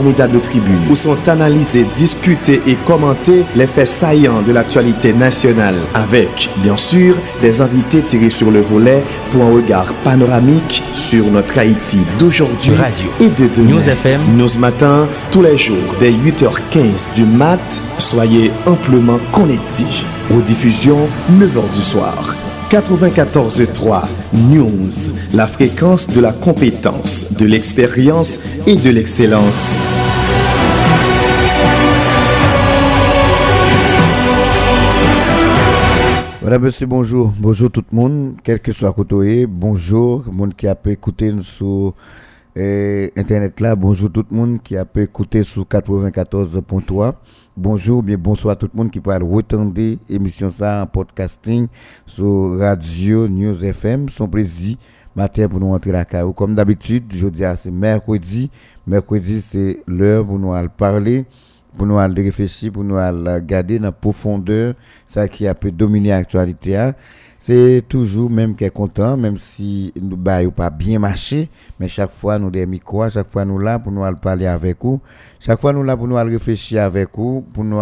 formidable tribune où sont analysés, discutés et commentés les faits saillants de l'actualité nationale avec, bien sûr, des invités tirés sur le volet pour un regard panoramique sur notre Haïti d'aujourd'hui et de demain. News FM. News Matin, tous les jours dès 8h15 du mat, soyez amplement connectés. Aux diffusions, 9h du soir. 94.3 News, la fréquence de la compétence, de l'expérience et de l'excellence. Voilà, monsieur, bonjour. Bonjour tout le monde, quel que soit côté. Bonjour, le monde qui a pu écouter sur eh, Internet là. Bonjour tout le monde qui a pu écouter sur 94.3. Bonjour, bien bonsoir tout le monde qui peut retendre émission ça en podcasting sur Radio News FM. Son plaisir matin pour nous entrer la carrière. Comme d'habitude, je dis c'est mercredi. Mercredi, c'est l'heure pour nous parler pour nous réfléchir, pour nous aller garder dans la profondeur, ça qui a pu dominer l'actualité. C'est toujours même qui est content, même si nous bah, pas bien marché, mais chaque fois nous des micros, chaque fois nous là pour nous parler avec vous, chaque fois nous là pour nous réfléchir avec vous, pour nous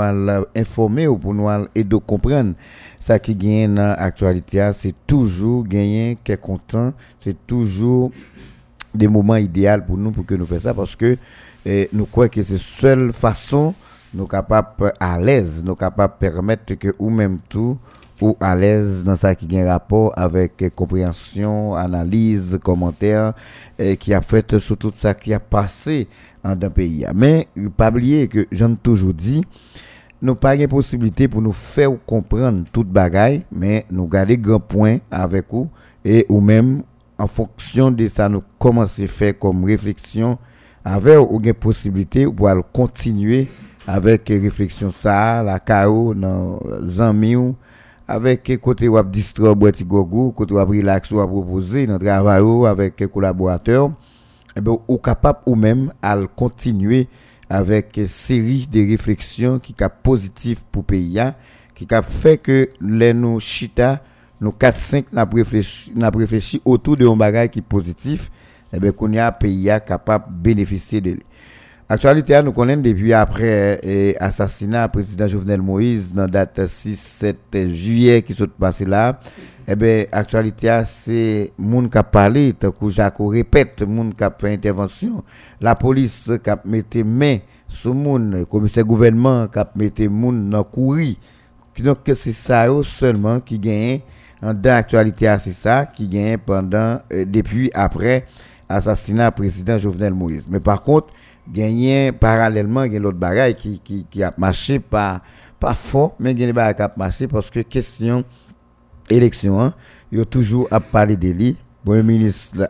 informer ou pour nous aider comprendre. Ça qui gagne dans l'actualité, c'est toujours gagner qui est content, c'est toujours des moments idéaux pour nous pour que nous fassions ça parce que et nous croyons que c'est la seule façon nous capables à l'aise, nous capables permettre que ou même tout ou à l'aise dans ça qui a un rapport avec compréhension, analyse, commentaire et qui a fait sur tout ça qui a passé dans un pays. Mais pas oublier que j'en toujours dit nous pas une possibilité pour nous faire comprendre toute bagaille, mais nous garder grand point avec vous et ou même en fonction de ça nous commencer faire comme réflexion avec ou une possibilité pour continuer avec réflexion ça la cao dans zami avec côté web distro boîte gogo côté web relax ou proposer dans travail avec collaborateurs et ben ou capable ou même à continuer avec série de réflexions qui sont positives pour pays qui a fait que les nous chita nous 4 5 n'a réfléchi n'a réfléchi autour de un bagage qui est positif eh bien, qu'on y a pays capable de bénéficier de lui. Actualité, nous connaissons depuis après l'assassinat du président Jovenel Moïse, dans la date 6-7 juillet qui s'est passé là. Eh bien, actualité, c'est monde qui a parlé, tant répète, monde qui a fait intervention. La police qui a mis main sur le commissaire gouvernement qui a mis monde dans courir. Donc, c'est ça seulement qui gagne. En d'actualité, c'est ça qui gagne pendant, euh, depuis après assassinat président Jovenel Moïse. Mais par contre, il y a l'autre bagaille qui, qui, qui, a marché pas, pas fort, mais des bagailles qui a marché parce que question élection, hein, a toujours à parler de lui. Premier ministre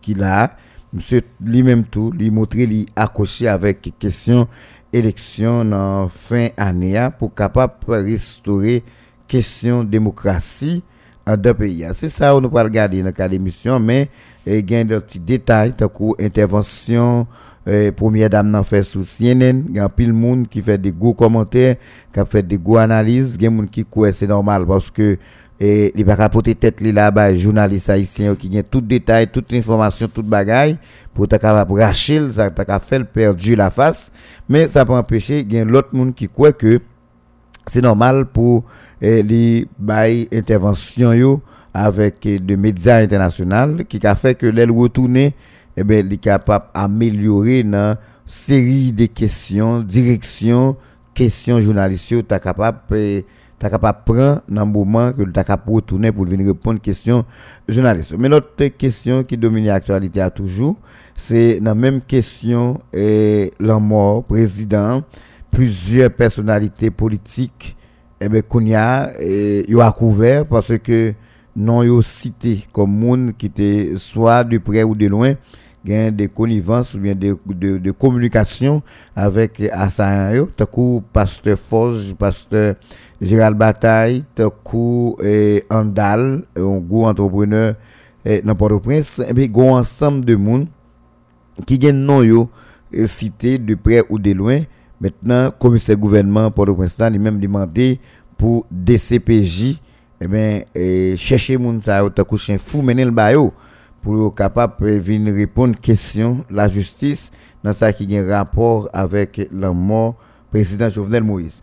qui l'a, monsieur lui-même tout, lui montrer, lui accrocher avec question élection en fin année hein, pour capable restaurer question démocratie en deux pays. C'est ça on nous pas regarder dans le d'émission, mais il y a des petits détails, intervention, euh, première dame n'a fait sous CNN, il y a pile monde qui fait des gros commentaires, qui fait des gros analyses, il y a monde qui croit c'est normal parce que et il va rapporter tête là-bas journaliste haïtien qui a tout détail, toute information, toute bagaille pour ta capable racher ça t'a fait perdu la face, mais ça peut empêcher il y a l'autre monde qui croit que c'est normal pour les bail intervention yo avec des médias internationaux qui a fait que l'aile retourner eh ben est capable d'améliorer une série de questions direction questions journalistes. Tu capable ta capable prendre dans le moment que tu capable retourner pour venir répondre questions journalistes. Mais l'autre question qui domine l'actualité à toujours c'est la même question et la mort président plusieurs personnalités politiques eh ben qu'on y a yo a couvert parce que non yo cité comme monde qui était soit de près ou de loin gain des connivences ou bien de, de, de communication avec assaillants yo. Coup pasteur Forge pasteur Gérald Bataille coup et Andal un gros entrepreneur dans Port-au-Prince. Et puis un ensemble de monde qui gagne non yo cité de près ou de loin. Maintenant, commissaire gouvernement pour le prince il même demandé pour DCPJ eh bien chercher moun ça ta coucher fou mener le bayo pour capable venir répondre question la justice dans ça qui a rapport avec la mort président Jovenel Moïse.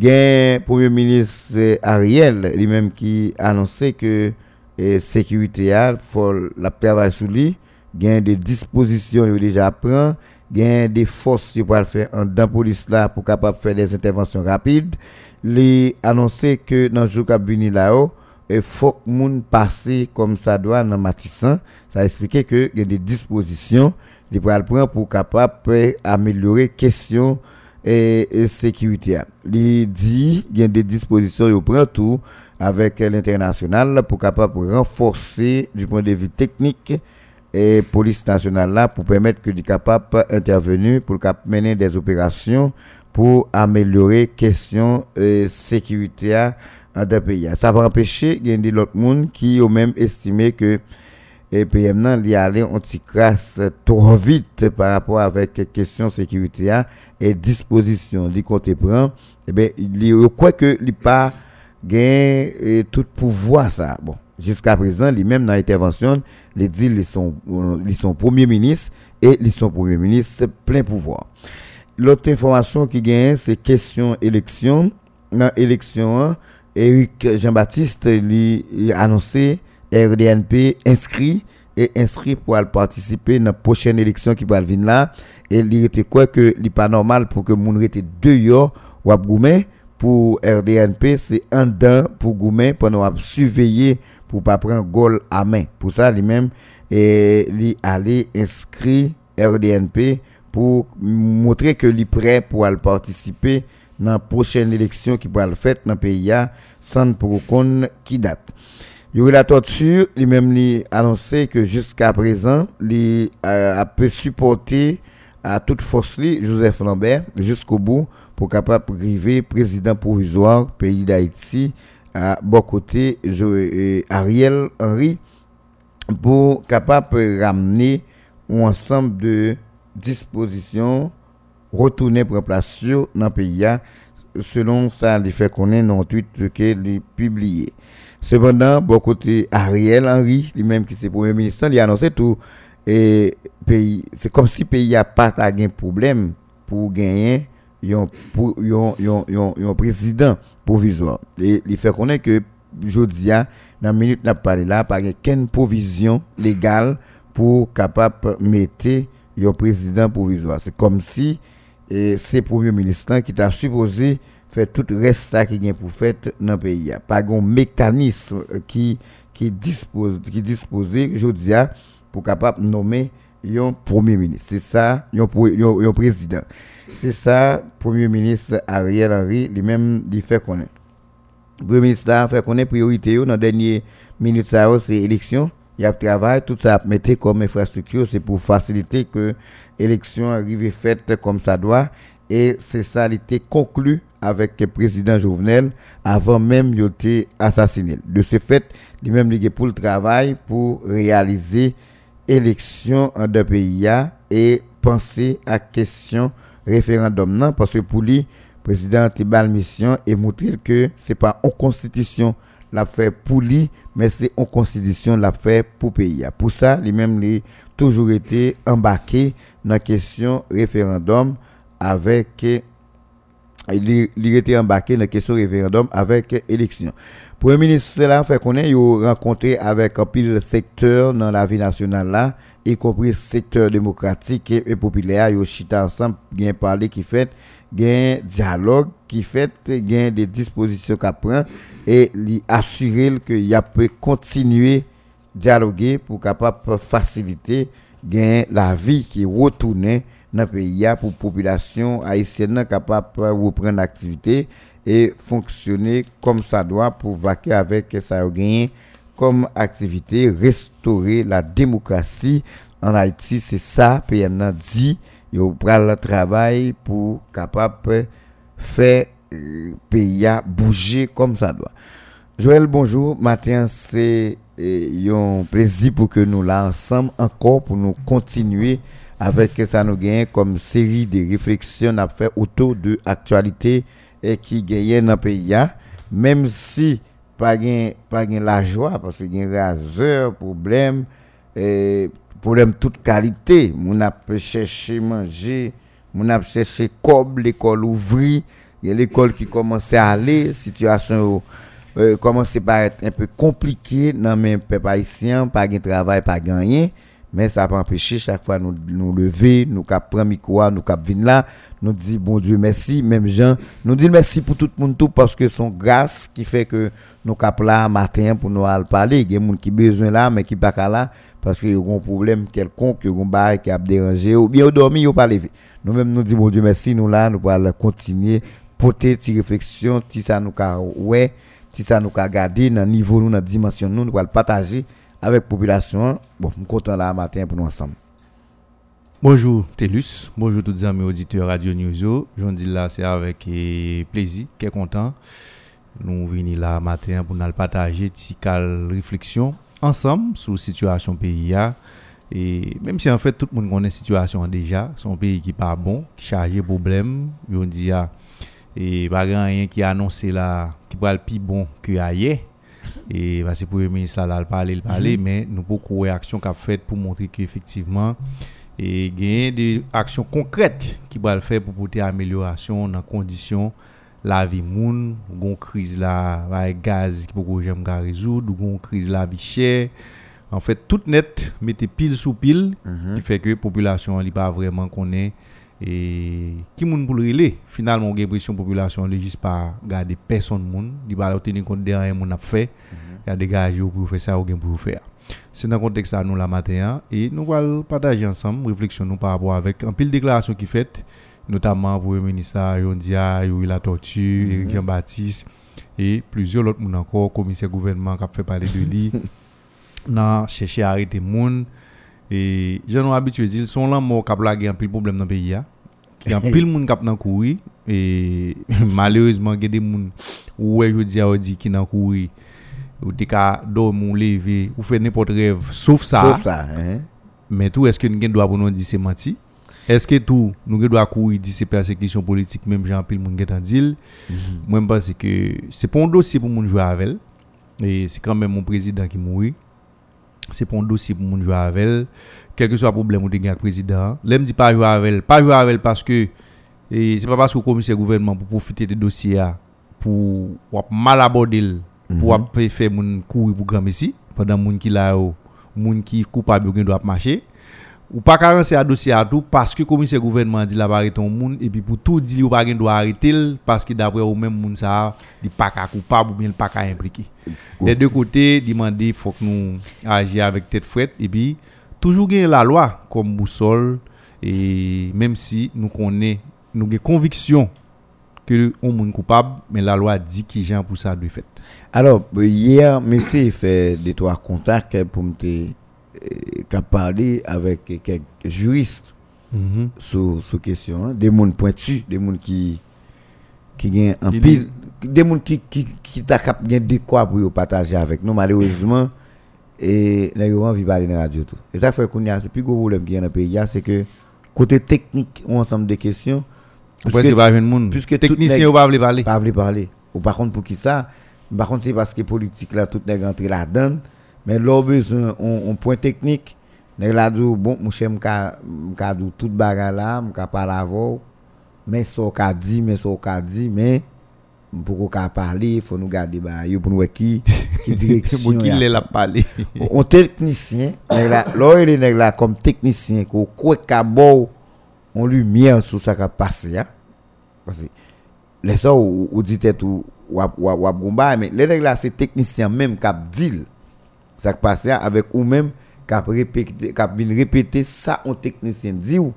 le Premier ministre Ariel lui-même qui a annoncé que la sécurité a faut la travail sur lui, a des dispositions il déjà prend, a des forces pour faire en dans police là pour capable faire des interventions rapides. Il a annoncé que dans le jour qui là-haut il faut que monde passe comme ça doit dans Matissan. Ça expliqué que y a des dispositions les prendre pour capable améliorer question et, sécurité. Il dit qu'il y a des dispositions il prend tout avec l'international pour capable renforcer du point de vue technique et police nationale là pour permettre que du capable intervenir pour mener des opérations pour améliorer question et sécurité en deux. Ça va empêcher qu'il y ait d'autres monde qui ont même estimé que et PM nan li aller on crasse trop vite par rapport avec question sécurité et disposition du côté prend et ben il quoi que il pas gain tout pouvoir ça. Bon jusqu'à présent lui même dans l'intervention les dit ils sont ils sont premier ministre et ils sont premier ministre plein pouvoir. L'autre information qui gagne c'est question élection. Dans élection Eric Jean-Baptiste lui a annoncé RDNP inscrit et inscrit pour participer à la prochaine élection qui va venir là. Et il était quoi que n'est pas normal pour que moun deux jours ou goumen. Pour RDNP c'est un dan pour goumen pendant surveiller pour pas prendre goal à main. Pour ça lui-même et lui aller inscrit RDNP pour montrer que est prêt pour participer dans la prochaine élection qui va le faire dans le pays sans pour qu'on qui date. Il y la torture, lui-même lui annoncé que jusqu'à présent, il a pu supporter à toute force Joseph Lambert jusqu'au bout pour capable arriver président provisoire pays d'Haïti à bon côté Ariel Henry pour capable ramener un ensemble de dispositions retourner pour place dans le pays selon ça il fait connaître dans tweet que est publié Cependant, bon côté Ariel Henry, lui-même qui est premier ministre, il a annoncé tout et pays, c'est comme si le pays a pas de problème pour gagner un président provisoire. Et il fait connaître que Jodia, dans la minute n'a parlé là, pas aucune provision légale pour capable mettre un président provisoire. C'est comme si c'est premier ministre qui t'a supposé fait tout reste ça qui vient pour faire dans le pays. Pas un mécanisme qui qui dispose qui disposé je dis pour capable nommer un premier ministre. C'est ça, un président. C'est ça premier ministre Ariel Henry lui-même il fait connaître. Premier ministre là fait connaître priorité dans dernier minute ça c'est élection il y a travail, tout ça mettre comme infrastructure, c'est pour faciliter que l'élection arrive faite comme ça doit. Et c'est ça, il était conclu avec le président Jovenel avant même qu'il été assassiné. De ce fait, il même pour le travail pour réaliser élection en deux pays et penser à question référendum parce que pour lui président Tibal mission et montrer que c'est pas en constitution l'a pour lui mais c'est en constitution l'a fait pour pays. Pour ça, lui même lui toujours été embarqué dans la question référendum avec il, était embarqué dans la question référendum avec élection. Premier ministre là fait qu'on ait rencontré avec un pile secteur dans la vie nationale là, y compris secteur démocratique et, populaire, yo chita ensemble, bien parlé qui fait, gain dialogue qui fait, gain des dispositions qu'a prend et assurer que y a peut continuer dialoguer pour capable faciliter gain la vie qui retourne dans le pays pour la population haïtienne capable de reprendre l'activité et fonctionner comme ça doit pour vaquer avec ça gagné comme activité, restaurer la démocratie en Haïti. C'est ça, PM dit, il prend le travail pour capable faire le pays bouger comme ça doit. Joël, bonjour. Matin, c'est eh, un plaisir pour que nous là ensemble encore pour nous continuer avec ça nous gagne comme série de réflexions à faire autour de l'actualité et qui gagne dans le pays même si pas gain pas la joie parce qu'il y a raseur problème et problème toute qualité. Moun a cherché manger, moun a cherché cob, l'école ouvrie, il y a l'école qui commençait à aller, situation euh, commençait à être un peu compliquée dans même peuple pas de travail, pas gagner. Mais ça pas empêché chaque fois nous nous lever, nous cap prendre micro, nous cap venir là, nous dit bon Dieu merci, même gens, nous dit merci pour tout le monde tout parce que son grâce qui fait que nous cap là matin pour nous aller parler, il y a des gens qui besoin là mais qui pas là parce qu'il y a un problème quelconque, il y a un bail qui a dérangé ou bien dormi ou pas levé. Nous même nous dit bon Dieu merci, nous là nous allons continuer porter des réflexions, si ça nous ouais, si ça nous a gardé dans niveau nous dans dimension nous, nous allons partager avec la population. Bon, nous content là matin pour nous ensemble. Bonjour Télus, bonjour tous les amis auditeurs Radio News. Je dis là, c'est avec eh, plaisir, est content. Nous venons là matin pour nous partager une réflexion ensemble sur la situation pays. Et même si en fait tout le monde connaît la situation déjà, son pays qui pas bon, qui chargé de problèmes, on dit et pas rien qui a annoncé là qui va le plus bon que ailleurs et bah, c'est pour le ministre là, parler, le parler, mhm. mais nous beaucoup de réactions qu'a fait pour montrer qu'effectivement, et gagner des actions concrètes qui vont le faire pour porter amélioration dans conditions la vie moun, gon crise là, avec gaz qui beaucoup j'aime résoudre, gon crise la vie chère. En fait, tout net mettez pile sous pile mhm. qui fait que la population n'est pas vraiment connaît et qui moun pour le finalement j'ai l'impression population ne juste pas garder personne moun il va tenir compte de rien moun a fait il y a des gars pour faire ça ou pour faire c'est dans le contexte là nous la matin et nous allons partager ensemble réflexion nous par rapport avec un pile déclaration qui fait notamment pour le ministre Yondia la Tortue mm Eric Jean-Baptiste et plusieurs autres moun encore commissaire gouvernement qui a fait parler de lui n'a cherché à arrêter moun et je nous habitué dire sont là mort cap la un pile problème dans le pays il y a pile monde cap dans courir et malheureusement il y a des monde ouais je dis à dit qui dans courir ou t'es qu'à dormir lever ou faire n'importe rêve sauf ça. Sauf ça hein. Mais tout est-ce que nous doit pour nous dire c'est menti? Est-ce que tout nous doit courir dire c'est persécution politique même Jean pile monde qui dit mhm. moi je pense que c'est pas un dossier pour monde jouer avec et c'est quand même mon président qui mourit c'est pour un dossier pour mon jouer avec quel que soit le problème avec le président. L'aime dit pas jouer avec pas jouer avec parce que et c'est pas parce que le commissaire gouvernement pour profiter des dossiers pour mal aborder pour mhm. faire mon courir pour grand messi pendant moun qui là moun qui coupable doit marcher ou pas carencer à dossier à tout parce que le commissaire gouvernement dit la arrêter ton monde et puis pour tout dire ou pas doit arrêter parce que d'après ou même moun ça il pas coupable ou bien pas impliqué. Des deux côtés demander faut que nous agissions avec tête frette et puis toujours gagner la loi comme boussole et même si nous connaissons nous avons conviction que on monde coupable mais la loi dit qui gens pour ça de fait. Alors hier monsieur fait des trois contacts pour me qui a parlé avec quelques juristes mm-hmm. sur cette question, hein. des gens pointus, des gens qui qui un pile, des gens qui qui qui t'a de quoi pour partager avec nous malheureusement. Et les gens vivent parler dans la radio tout. Et ça fait qu'on a c'est plus gros problème qui est dans le pays, c'est que côté technique ou ensemble de questions. Puisque pas monde. puisque technicien ou pas parler. Pas parler. Ou par contre pour qui ça? Par contre c'est parce que politique là tout est rentré là-dedans mais là, besoin un point technique. Nèg la dit bon, mon cher m'ka m'ka dit tout bagarre là, m'ka parler avant. Mais ça qu'a dit, mais ça qu'a dit, mais pour qu'on parler, il faut nous garder bah yo pour nous qui qui direction qu'il la parler. Un technicien, nèg la, est là comme technicien ko quoi ka bon on lumière sur ça qui a passé hein. Parce que les ça ou dit tout ou ou gomba mais les nèg là c'est technicien même qui dit ça qui passe avec ou même qui qui répéter ça un technicien. Dit ou?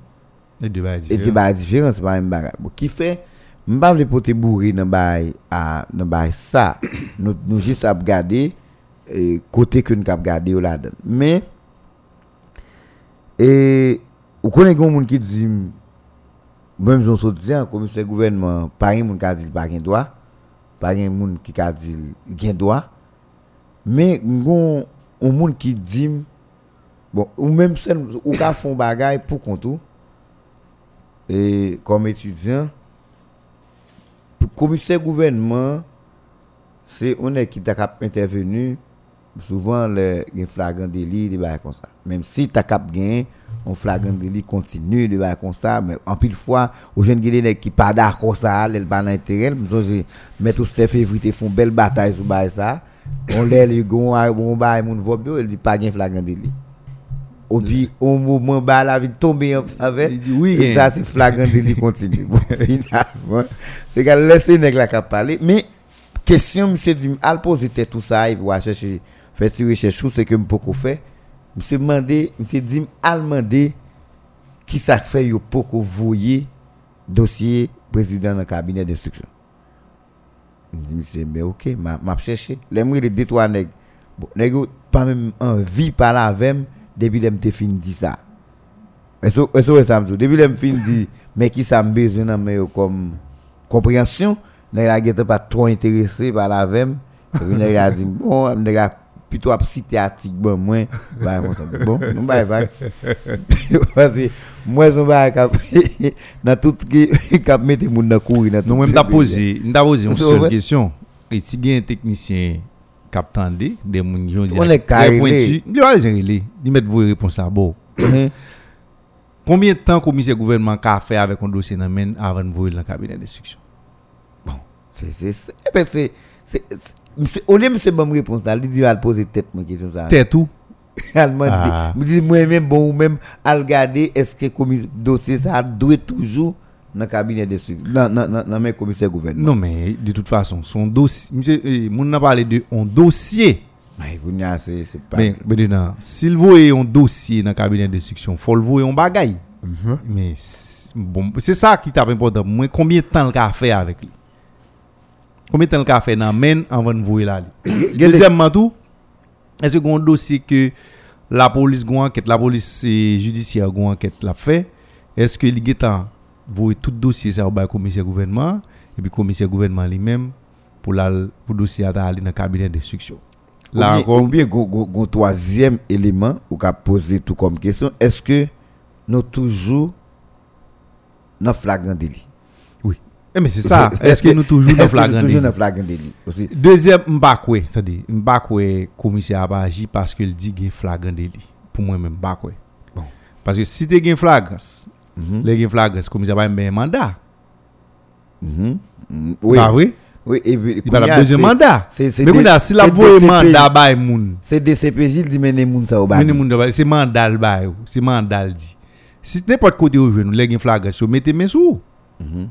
Et et débat différent c'est pas même bagarre qui fait m'pa vle pote bourrer dans bail à dans bail ça. Nous nous juste à regarder côté que nous cap regarder là dedans mais et ou connaît un monde qui dit même j'en saute dire commissaire gouvernement pas un monde qui dit pas gain droit. Pas un monde qui dit gain droit. Mais gon un monde qui dit bon ou même seul ou ka font bagaille pour compte et comme étudiant commissaire gouvernement c'est on est qui t'a intervenu souvent le les flagrant délit de bail comme ça. Même si ta cap gain on flagrant délit continue de bail comme ça mais en pile fois aux jeunes guinéens qui pas d'accord ça, elle pas me mettre au Steph Evry font belle bataille sur bail ça. On l'air le gon on bail mon vote elle dit pas gain flagrant délit. Et puis, au moment où la vie tomber en faveur, oui, et ça c'est flagrant délit continue. Bon, c'est qu'elle laisse nèg la cap parler mais question monsieur dit al poser tout ça et puis chercher faire des recherches c'est que beaucoup fait monsieur demandé monsieur dit al demander qui ça fait yo beaucoup voyer dossier président dans cabinet d'instruction me dit monsieur mais OK m'a m'a cherché l'aimerait les deux trois nèg bon nèg pas même envie parler avec depuis l'aime te fin dit ça est-ce que ça me depuis l'aime fin dit mais qui ça me besoin comme compréhension? Pas trop intéressé par la dit bon plutôt à article bon moins bah bon nous bah bah parce que moi son bah cap dans tout qui cap mettre moun dans courir nous même t'a posé t'a posé une seule question. Et si bien technicien cap tendé des moun yon on est carré. il va gérer il mettre vos réponses là bon Combien de temps commissaire gouvernement a fait avec un dossier dans avant de voir dans le cabinet d'instruction? C'est c'est eh ben c'est c'est au lieu monsieur bonne réponse il dit va poser tête moi question ça. Tête tout allemand ah. me dit moi même bon ou même à regarder est-ce que le dossier ça doit toujours dans le cabinet de dans dans dans mes commissaires gouvernement. Non mais de toute façon son dossier monsieur eh, mon n'a parlé de un dossier. Mais c'est pas mais s'il un dossier dans le cabinet d'instruction faut le voir un bagaille. Mm mais bon c'est ça qui t'a important. Moi combien de temps il a fait avec lui? Combien de temps le café dans men avant de voir là Deuxièmement tout, est-ce que un dossier que la police gon enquête, la police judiciaire gon enquête l'a fait? Est-ce que il temps voyer tout dossier ça au commissaire gouvernement? Et puis commissaire gouvernement lui-même pour la pour dossier aller dans le cabinet d'instruction. Là combien un troisième élément ou qu'a poser tout comme question, est-ce que nous toujours dans flagrant délit? Eh, mais c'est ça. Est-ce que nous toujours dans flagrant Toujours dans flagrant délit. Deuxième, m'bakwe, c'est-à-dire, m'bakwe commissaire a agi parce qu'il dit qu'il flagrant délit. Pour moi même m'bakwe. Bon. Parce que si tu as un flagrance, -hmm. les flagrance, commissaire a un mandat. Mm Oui. Bah oui? Oui, et puis, il a besoin de mandat. Mais quand si la voie mandat bay moun. C'est DCPJ il dit mener moun ça au bail. Mener moun c'est mandat le bail, c'est mandat dit. Si n'importe côté où nous les flagrance, mettez mes sous. Mm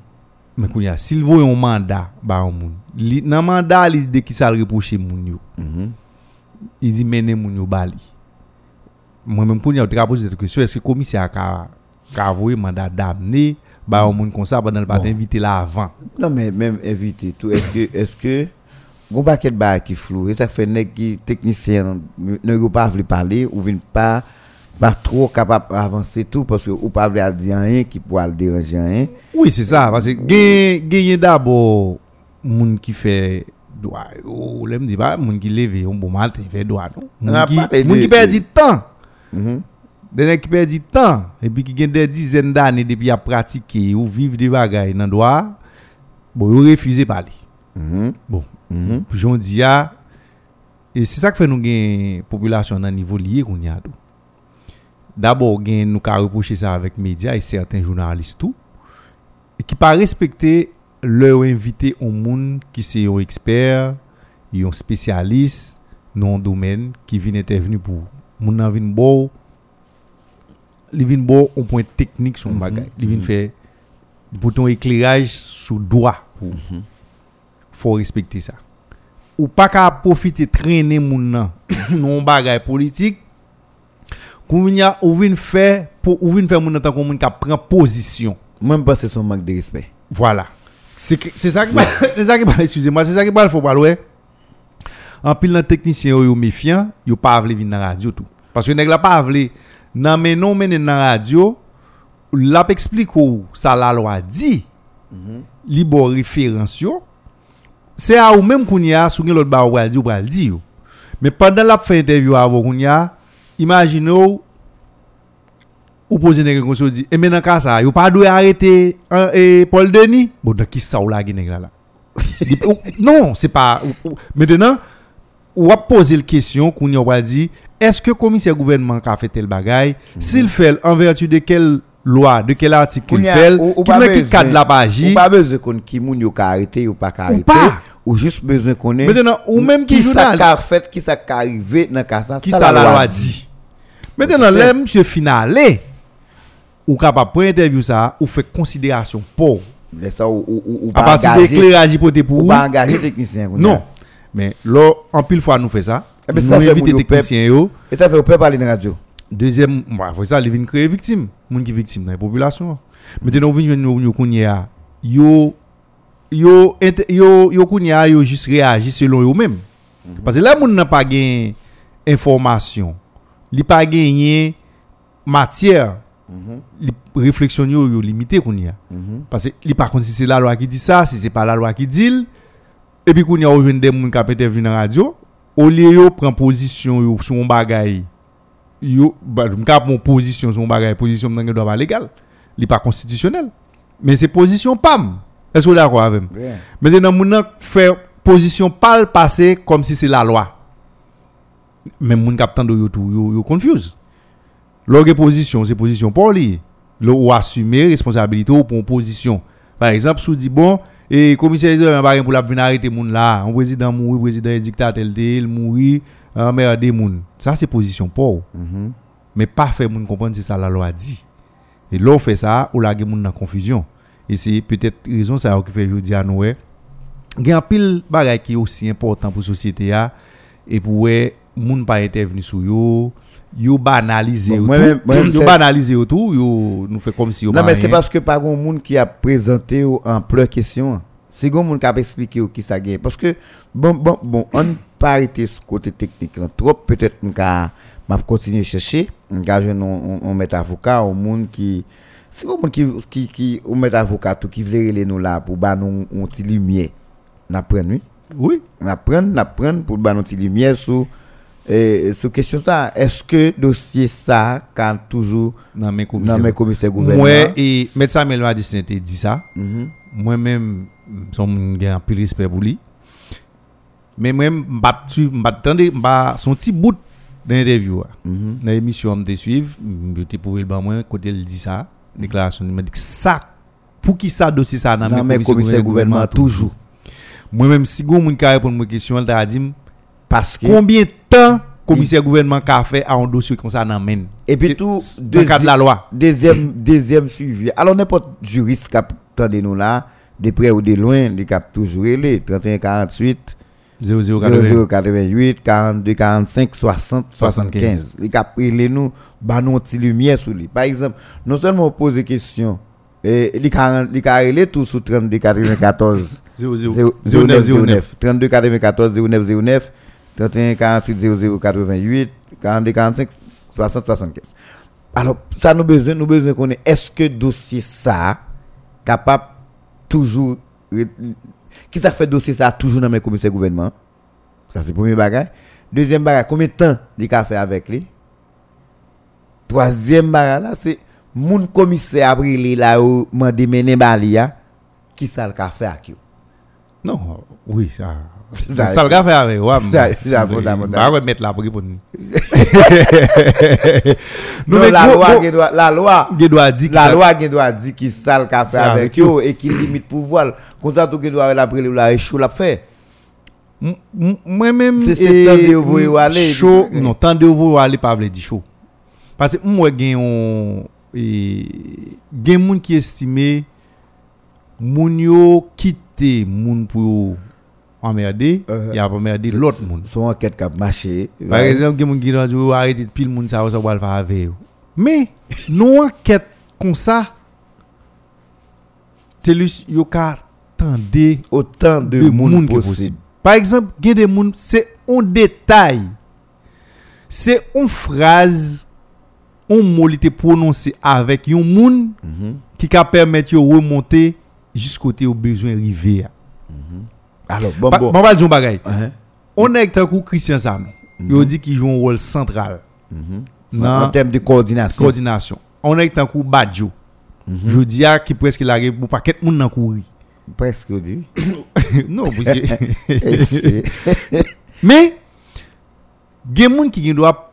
mais quand il y a s'il veut un mandat ba un moun dans mandat il dit qui ça reprocher moun yo mm il dit mener moun yo bali moi même quand il y a posé cette question est-ce que commissaire a a envoyé mandat d'amener ba un moun comme ça pendant le pas invité là avant non mais même invité tout est-ce que est-ce que gon paquet ba qui flou et ça fait nèg qui technicien ne pas parler ou vient pas pas trop capable d'avancer tout parce que ou pas dire rien qui pourra le déranger rien. Oui, c'est ça parce que gagner d'abord moun qui fait droit ou l'aime dit pas moun qui lève un bon matin fait droit non? Moun qui perd du temps. Mhm. Des qui perd du temps et puis qui gagne des dizaines d'années depuis à pratiquer ou vivre des bagages dans droit bon ils refusé parler. Mhm. Bon. Mhm. J'en dis et c'est ça qui fait nous gagne population dans niveau lié qu'on y a tout d'abord nous avons reproché ça avec les médias et certains journalistes tout et qui pas respecter leur invité au monde qui c'est un expert un spécialiste dans un domaine qui vient intervenir pour mon vient bon il vient bon un point technique sur mm bagage il vient faire pour ton éclairage sur droit Il mm-hmm. faut respecter ça. Ou pas qu'à profiter traîner mon nan non bagage politique Vin ya ou vin fè, ou vin fè moun an tan kou moun ka pren posisyon. Mwen pa se son mank de respect. Voilà. Se sa ki pa, excusez-moi, se sa ki pa l fò pal wè. An pil nan teknisyen yo yo mefyan, yo pa avle vin nan radyo tou. Paske neg la pa avle nan menon menen nan radyo, la pe eksplik ou sa la lo a di, li bo referansyo, se a ou menm koun ya, sou gen lot ba wè al di ou pral di yo. Me pandan la fè interview avò koun ya, imaginez ou posez une question dit et maintenant quand ça, pas arrêter et Paul Denis? Bon, qui ça ou la là là? non, c'est pas maintenant ou a posé la question qu'on y a dit est-ce que le commissaire gouvernement a fait tel bagaille s'il fait en vertu de quelle loi de quel article ya, fait qui quel bezwen- cadre la Ou page pas besoin qu'on qui moun yo ka arrêté ou pas ka arrêté pas. Ou juste besoin qu'on ait Maintenant, ou même qui qui ça journal- ka fait qui ça arrivé dans cas ça qui ça la loi dit. maintenant là monsieur finalé ou capable pour interview ça ou fait considération pour. Ça ou ou ou- à partir l'éclairage hypothèse pour ou vous. pas engager technicien non. mais là en pile fois nous fait ça. Eh ben, nous ça fait yo techniciens yo. Et ça fait ou peut parler dans la radio. Deuxième, bah, faut ça, ils viennent créer victime. Moun qui victime dans la population. Maintenant, on vient nous nous yo, yo, yo kounya, yo juste réagir selon eux mêmes. Parce que là, moun n'a pas gagné information. Li pas gagné matière. Li réflexion yo, yo limité kounya. Parce que li pas contre si c'est la loi qui dit ça, si c'est pas la loi qui dit. Et puis kounya, ou vient des moun qui intervenu dans la radio. Au lieu yo prend position yo sur un bagay yo bah m'ka mon position son bagay position m'nan doit pas légal li pas constitutionnel mais c'est position pam est-ce que vous d'accord avec moi? Maintenant nan faire position pas le passer comme si c'est la loi. Même moun kap tande yo tout yo, yo confuse. Lorsque position c'est position pour lui. Ou assumer responsabilité ou pour une position. Par exemple sous dit bon et commissaire de pas pour la venir arrêter moun là. Un président mouri président est dictateur tel tel mouri emmerder moun ça c'est position pour Mhm. mais pas faire moun comprendre c'est ça la loi dit. Et là on fait ça ou la gen moun dans confusion et c'est peut-être raison ça qui fait jodi à nous ouais gen pile bagay qui est aussi important pour société a et pour ouais moun pas intervenu sur yo yo banaliser Bon, tout yo yo tout yo nous fait comme si yo Non, mais c'est parce que pas grand monde qui a présenté en plein question. C'est grand monde qui a expliqué qui ça gagne. Parce que, bon, bon, bon, on ne pas arrêter ce côté technique là trop. Peut-être qu'on va m'a continuer à chercher. On va on, on met avocat au monde qui. Grand monde qui, qui, qui, on met avocat qui veut nous là pour bah nous, on petit lumière. N'apprendre, oui. N'apprendre, n'apprendre pour nous petit lumière sur, et, sur question ça. Est-ce que dossier ça, quand toujours, dans mes dans commissaires mes commissaires gouvernement. moi et médecin te dit ça Mhm. moi-même son moun gen un peu respect pour lui mais moi m'bat tu m'attendais m'ba son petit bout d'interview là. Mhm. dans l'émission me suivre je te pour le ban moi côté il dit ça déclaration il m'a dit que ça pour qui ça dossier ça dans mes commissaires gouvernement, toujours. moi même si gon moun ka répondre mon question il t'a dit Parce que. combien de temps commissaire gouvernement ka fait à un dossier comme ça dans men Et puis tout. dans le cadre de la loi Deuxième, deuxième suivi. Alors, n'importe juriste qui attendez nous là, de près ou de loin, il cap toujours les 31 48 0080 0088 42 45 60 75. Il cap les nous, bah nous petit lumière sur lui. Par exemple, non seulement on pose des questions, et il cap relé tout sur 32 94 00 09 09 09 32 94 09 09 31 48 00 88 42 45 60 75 alors ça nous besoin nous besoin qu'on ait est-ce que dossier ça capable toujours qui ça fait dossier ça toujours dans mes commissaires gouvernement? Ça c'est premier bagage. Deuxième bagage combien de temps il a fait avec lui? Troisième bagage là c'est mon commissaire lui là où m'a balia qui ça le fait avec eux Non, oui, ça. Ça- Ça, le gars fait avec. Mettre là pour répondre. La loi, la loi, la loi gen doit dire qui ça le fait avec eux et qui limite pouvoir. Comme ça, tout gen doit la brûler la la fait. Moi-même, C'est- de vous m- y aller. Chaud, non, tant de vous aller pas veut dire chaud. Parce que moi, eh, Gen moun qui estime. Moun yo quitte moun pour emmerder. Il y a pas emmerder l'autre moun. Son enquête qui a marché. Par exemple, moun qui dit yo arrêtez pile moun ça ça va le faire avec. Mais non enquête comme ça telus yo ka tande autant de, de monde monde que possible. Par exemple, gen des moun c'est un détail. C'est une phrase un mot te prononcé avec un moun Mhm. qui ka permettre yo remonter jusqu'au besoin river. Alors, bon, Bon bon. bon ba di yon bagay. Hein? On est kou Christian Sam. Yo dit qu'il joue un rôle central En dans termes de coordination. coordination. On est kou Badjo. Mhm. Je dis à qui presque la pour pas qu'être moun nan courir. Presque, dit. non, Mais gen moun ki gen doit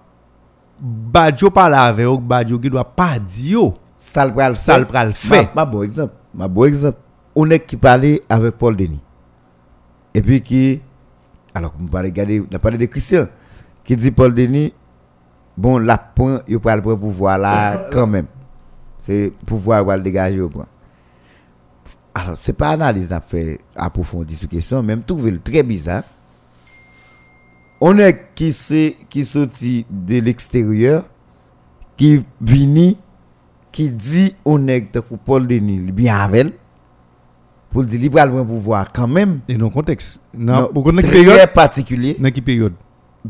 badjo parler avec ou badjo qui doit pas dire. Ça le pral Ça le pral fait. Ma, ma bon exemple. Ma bon exemple. On est qui parlait avec Paul Denis. Et puis qui. Alors, on parle regarder, on a parlé de Christian. Qui dit Paul Denis, bon, la point, il prend le pouvoir là, quand même. C'est pouvoir va le dégager au point. Alors, c'est pas analyse à faire approfondir cette question, même trouver le très bizarre. On est qui c'est qui sorti de l'extérieur, qui vini, qui dit on est que Paul Denis, bien avec elle, pour dire libre le pouvoir quand même. Et dans contexte. Non, pour connaître très période. particulier. Dans quelle période?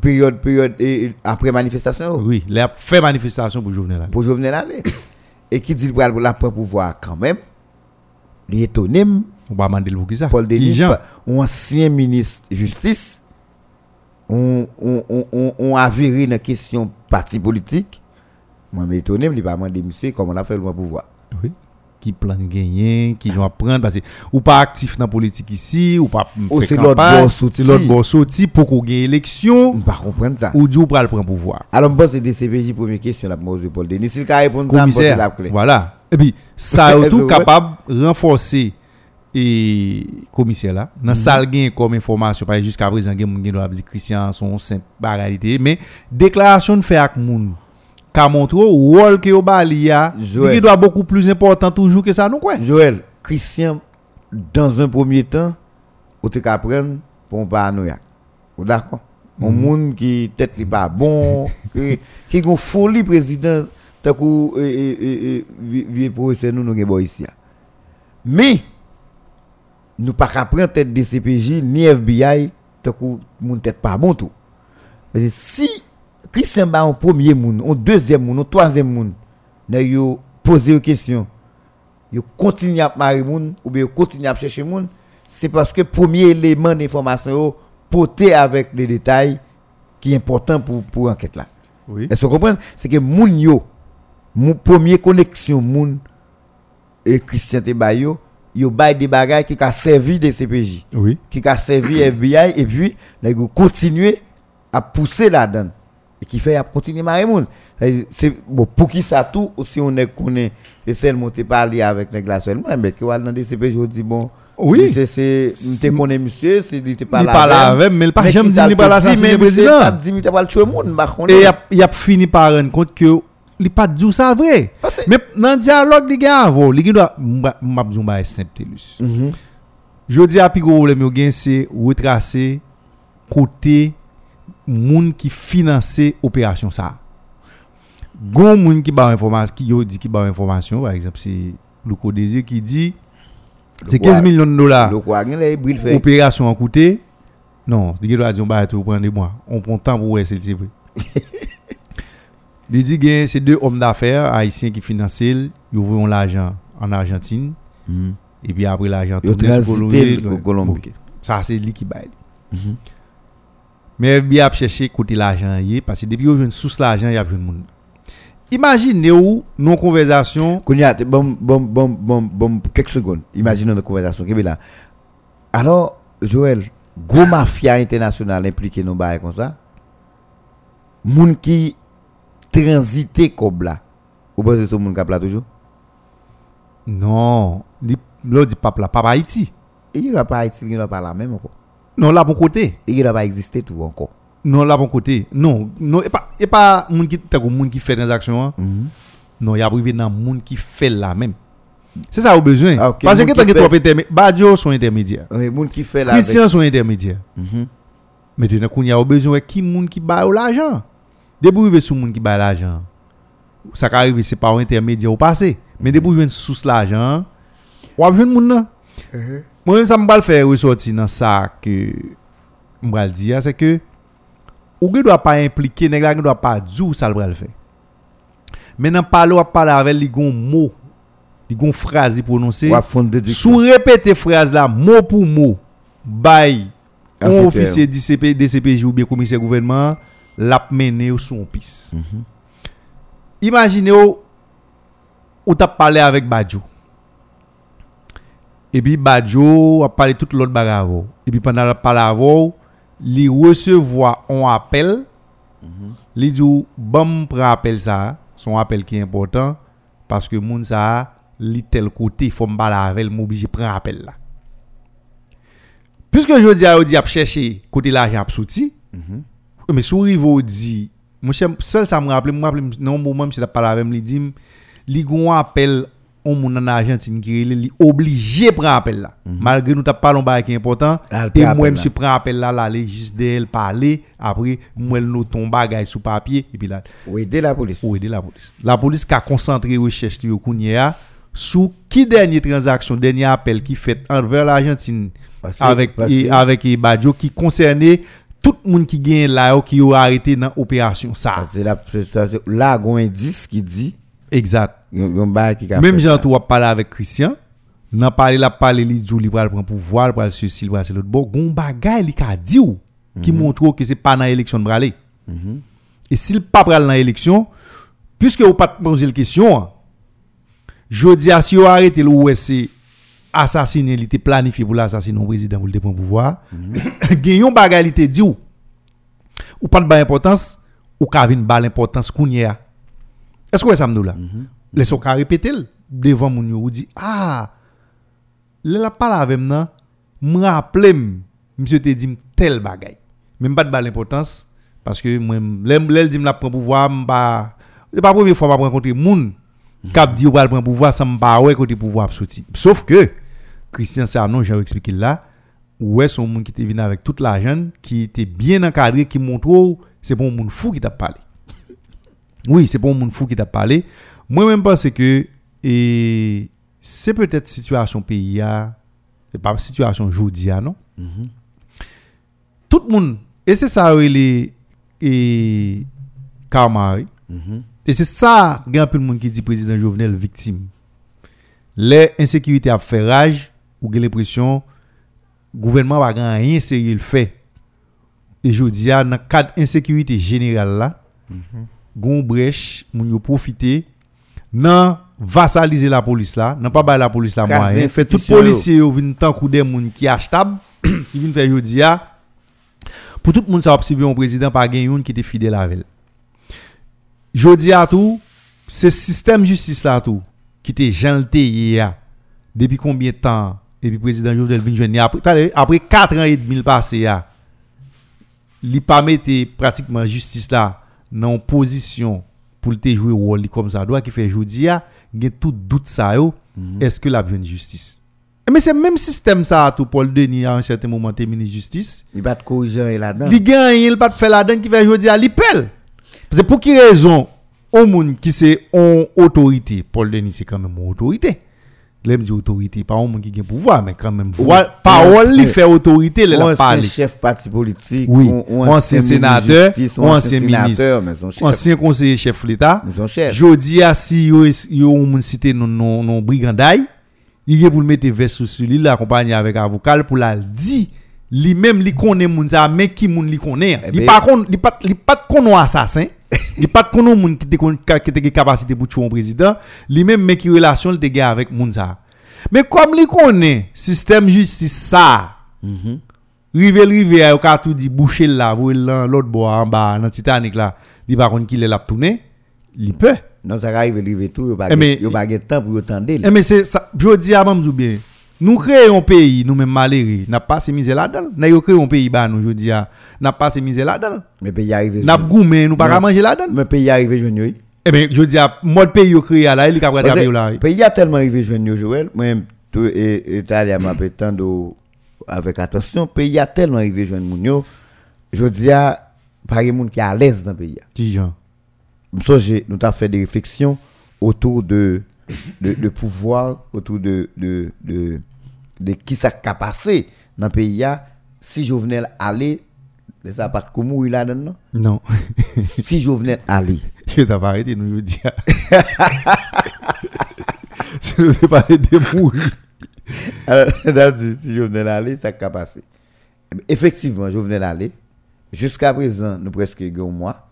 Période, période, et, après manifestation. Oui, il a fait manifestation pour Jovenel. pour Jovenel aller. Et qui dit qu'il va la pouvoir quand même. Il est étonné, On va demander pour qui ça? Paul Denis, un ancien ministre de justice, on, on, on, on, avéré dans la question parti politique. Moi, je suis étonné, je ne pas demander monsieur comment on a fait le pouvoir. Oui. Qui plan gagner, qui vont apprendre parce que ou pas actif dans la politique ici, ou pas Ou c'est l'autre bord sorti. Pour qu'on gagne élection pas comprendre ça. ou Dieu pral prendre pouvoir. Alors, je pense que c'est DCPJ, première question, la pose Paul Denis. S'il peut répondre ça, c'est la Commissaire. clé. Voilà. Et puis ça est tout capable de renforcer et commissaire là Mhm. dans salle gain comme information parce que jusqu'à présent gen moun gen doit dire Christian son simple bagalité mais déclaration de fait avec moun ka montre ou rôle que il doit beaucoup plus important toujours que ça nous quoi Joël, Christian, dans un premier temps, on te apprendre pour paranoïaque. Ou D'accord? Un Mhm. monde qui tête li pas bon, qui qui une folie président, tant que eh, eh, vi- vieux professeur nous nous bon ici. Mais nous pas qu'à prendre tête de CPJ ni FBI tant que mon tête pas bon tout. Mais si Christian ba un premier monde, un deuxième monde, un troisième monde, n'a yo poser une question. Yo continue à marier moun ou bien continue à chercher moun c'est parce que premier élément d'information porté avec les détails qui est important pour pour enquête là. Oui. Est-ce que vous comprenez? C'est que moun yo mon premier connexion moun et Christian Tebayo yo bay des bagages qui a servi de CPJ oui. qui a servi FBI et puis là ils continuer à pousser là-dedans et qui fait à continuer marier moun C'est- c'est bon pour qui ça tout aussi on est connaît et celle monter parler avec les glaces seulement mais qui va dans des CPJ on dit bon Oui. c'est c'est connaît monsieur c'est il pas il là pas là mais pas mais jamais dit ça pas dit, l'assassiner mais le monsieur pas président dit il pas le tuer moun bah et il a, fini par rendre compte que il pas dit ça vrai mais dans le dialogue les gars avant les gars m'a besoin ba simple Telus. Mhm. Je dis à plus gros problème gen c'est retracer côté moun qui financer opération ça. Gon moun qui ba information qui yo dit qui ba information par exemple c'est Louko Désir qui dit c'est quoi? 15 millions de dollars est opération en coûté. Non, il doit dire on va tout prendre mois. On prend temps pour c'est vrai. Il dit que c'est deux hommes d'affaires haïtiens qui financent, ils ouvrent l'argent en Argentine Mhm. et puis après l'argent sur transité Colombie. Ça c'est lui qui baille. Mhm. Mais FBI a cherché côté l'argent parce que depuis yo une sous l'argent, il y a besoin de monde. Imaginez où nos conversations Kounya, te- bon, bon, bon, bon, bon, quelques secondes. Imaginons une conversation. Qui est là. Alors, Joël, gros mafia international impliqué dans bail comme ça. Moun qui transité comme là. Ou pensez que moun qui là toujours? non, li- l'autre dit papa là, papa Haïti. Il ne pas Haïti, il ne pas la même encore. Non, là bon côté. Il ne pas exister tout encore. Non, là bon côté. Non, non, et pas et pas moun qui t'as moun qui fait transaction. hein. Mhm. Non, il y a privé dans moun qui fait la même. C'est ça au besoin. Ah, ok, Parce que tant que fait- intermédiaire, Badio sont intermédiaires. Oui, moun qui fait là. avec- Christian sont intermédiaires. Mhm. Maintenant, qu'on y a besoin de qui moun qui baille l'argent? Vous sur moun qui baille l'argent, ça qui arrive, c'est pas un intermédiaire au passé. Mais vous sous l'argent, ou avez moun nan. Moi, ça me faire ressortir dans ça que je vais le dire, c'est que ou ne doit pas impliquer, ne doit pas dire ça le faire. Maintenant, parler ou parler avec les gon mot, les gon phrase li prononcer. Sous répéter phrase là mot pour mot, bail un officier DCP, DCPJ ou bien commissaire gouvernement l'a mené sous un piste. Mhm. Imaginez ou ou t'as parlé avec Badjo. Et puis Badjo a parlé tout l'autre bagarre. Et puis pendant la parole il recevoir un appel Li di ou, bam prend appel ça, son appel qui est important, parce que moun ça, li tel côté, il faut m'bala avec, m'oblige prend appel là. Puisque je dis à di ap chercher côté l'argent ap souti, mais sou rivo di, mon cher, seul ça me rappelle, me rappelle, non, moment, monsieur avec, li di, li gon appel, on moun en Argentine qui li obligé prend appel là. Malgré nous t'a parlé un bail qui est important, et moi, appel monsieur prend appel là, là, aller juste d'elle parler, après, moi, nous ton bagage sous papier, et puis là, Ou aider la police. pour aider la police. La police qui a concentré recherche li yo kounya sous qui dernière transaction, dernier appel qui fait envers l'Argentine avec et, que- avec et qui concernait tout le monde qui gagne là qui a arrêté dans opération ça. Que là, c'est- c'est- là, un indice qui dit, Exact. y qui Même ça. tout a parlé avec Christian, n'a parlé la parlé li dit li pral prendre pouvoir, pral ceci, pral c'est l'autre bon, gon bagay li ka di ou qui montre que c'est pas dans élection de braler. Et s'il pas pral dans élection, puisque ou pas poser la question, jodi a si ou arrêté le ouais c'est assassiner, il était planifié pour l'assassiner au président pour le prendre pouvoir. Genyon bagay li te di ou ou pas de importance ou ka vinn ba l'importance kounye a. Est-ce que ça me là? Laisse ka répéter l devant moun yo dit ah la parle avec nan me rappelé monsieur te dit tel bagay. Même pas de ba l'importance parce que moi l'aime dit me la prend pouvoir m'pa c'est pas la première fois m'a rencontrer moun k'ap dit ou va prendre pouvoir ça m'pa ouais côté pouvoir sorti. Sauf que Christian Sarnon j'ai expliqué là ouais son monde qui était venu avec toute l'argent qui était bien encadré qui montre oh, c'est un monde fou qui t'a parlé. Oui, c'est pour un monde fou qui t'a parlé. Moi-même pense que et c'est peut-être situation pays a c'est pas situation jodia non? Tout le monde et c'est ça et karma. oui. Et c'est ça grand peu de monde qui dit président Jovenel victime. Les insécurités a fait rage ou l'impression gouvernement va rien sérieux le fait. Et je dis dans cadre insécurité générale là, gon brèche moun yo profiter nan vassaliser la police là, nan pas bay la police là moyen, fait tout policier yo vinn tant kou des moun qui achetable, qui vinn faire jodi a pour tout moun sa observer un président pas gen yon qui était fidèle avec elle. Jodi a tout, c'est système justice là tout qui était janté hier depuis combien de temps et puis président Jovenel joindre après après 4 ans et demi passé ya li pas mette pratiquement justice là dans position pour te jouer comme ça. Doit qui fait jodi a gen tout doute yo. Est-ce que la besoin de justice mais c'est même système ça tout Paul Denis à un certain moment te ministre justice. Il va te corriger là-dedans. li gagne il pas te faire la donne qui fait jodi a li pelle c'est pour qui raison au monde qui c'est en autorité Paul Denis c'est quand même une autorité L'aime dit autorité, pas un monde qui a pouvoir, mais quand même, parole, li mais- fait autorité, il ancien chef parti politique, Oui. ou- ou Ou ancien sénateur, ministre ancien chef. Ancien conseiller chef l'État. Chef. Jodi a si moun cité non brigandaille, il est pour le mettre veste sur lui l'accompagner avec avocat pour la dit lui même li connaît moun mais qui moun li connaît? Eh ben- pas kon li pas li pas assassin. Li pas connaît moun qui te kon- qui gen capacité pour tuer un président, lui même mais qui relation le gen avec moun ça. Mais comme li connaît système justice ça. Rive rive a ka tout dit boucher là, vous l'autre bois en bas dans Titanic là, li pas kon qui l'a tourner, li peut. Non, ça arrive, arrive tout, il Eh, n'y a pas de temps pour attendre. Eh, mais c'est ça, je dis à Mamzou bien. Nous créons un pays, nous mêmes malheureux, n'a pas ces misères là-dedans. Nous créons un pays, bah, nous, je dis, à, n'a pas ces misères là-dedans. Mais pays arrive. N'a goumé, nous pas manger là-dedans. Mais pays arrive, je ne Eh bien, je dis, à mode pays, yo créé là, il est capable de travailler là. pays a tellement arrivé jeune Joël, moi-même tout et Italie m'a pétando avec attention, pays a tellement arrivé moun yo. Je dis à par monde qui est à l'aise dans le pays. J'ai nous avons fait des réflexions autour de de, de pouvoir, autour de de de, de qui ça qu'a passé dans le pays a. si Jovenel allait les apparts comme il là dedans Non? si Jovenel allait je t'ai pas arrêté, nous, je dis. Je ne vais pas de mourir. Alors, si Jovenel allait, ça qu'a passé. Effectivement, Jovenel allait. Jusqu'à présent, nous presque un mois.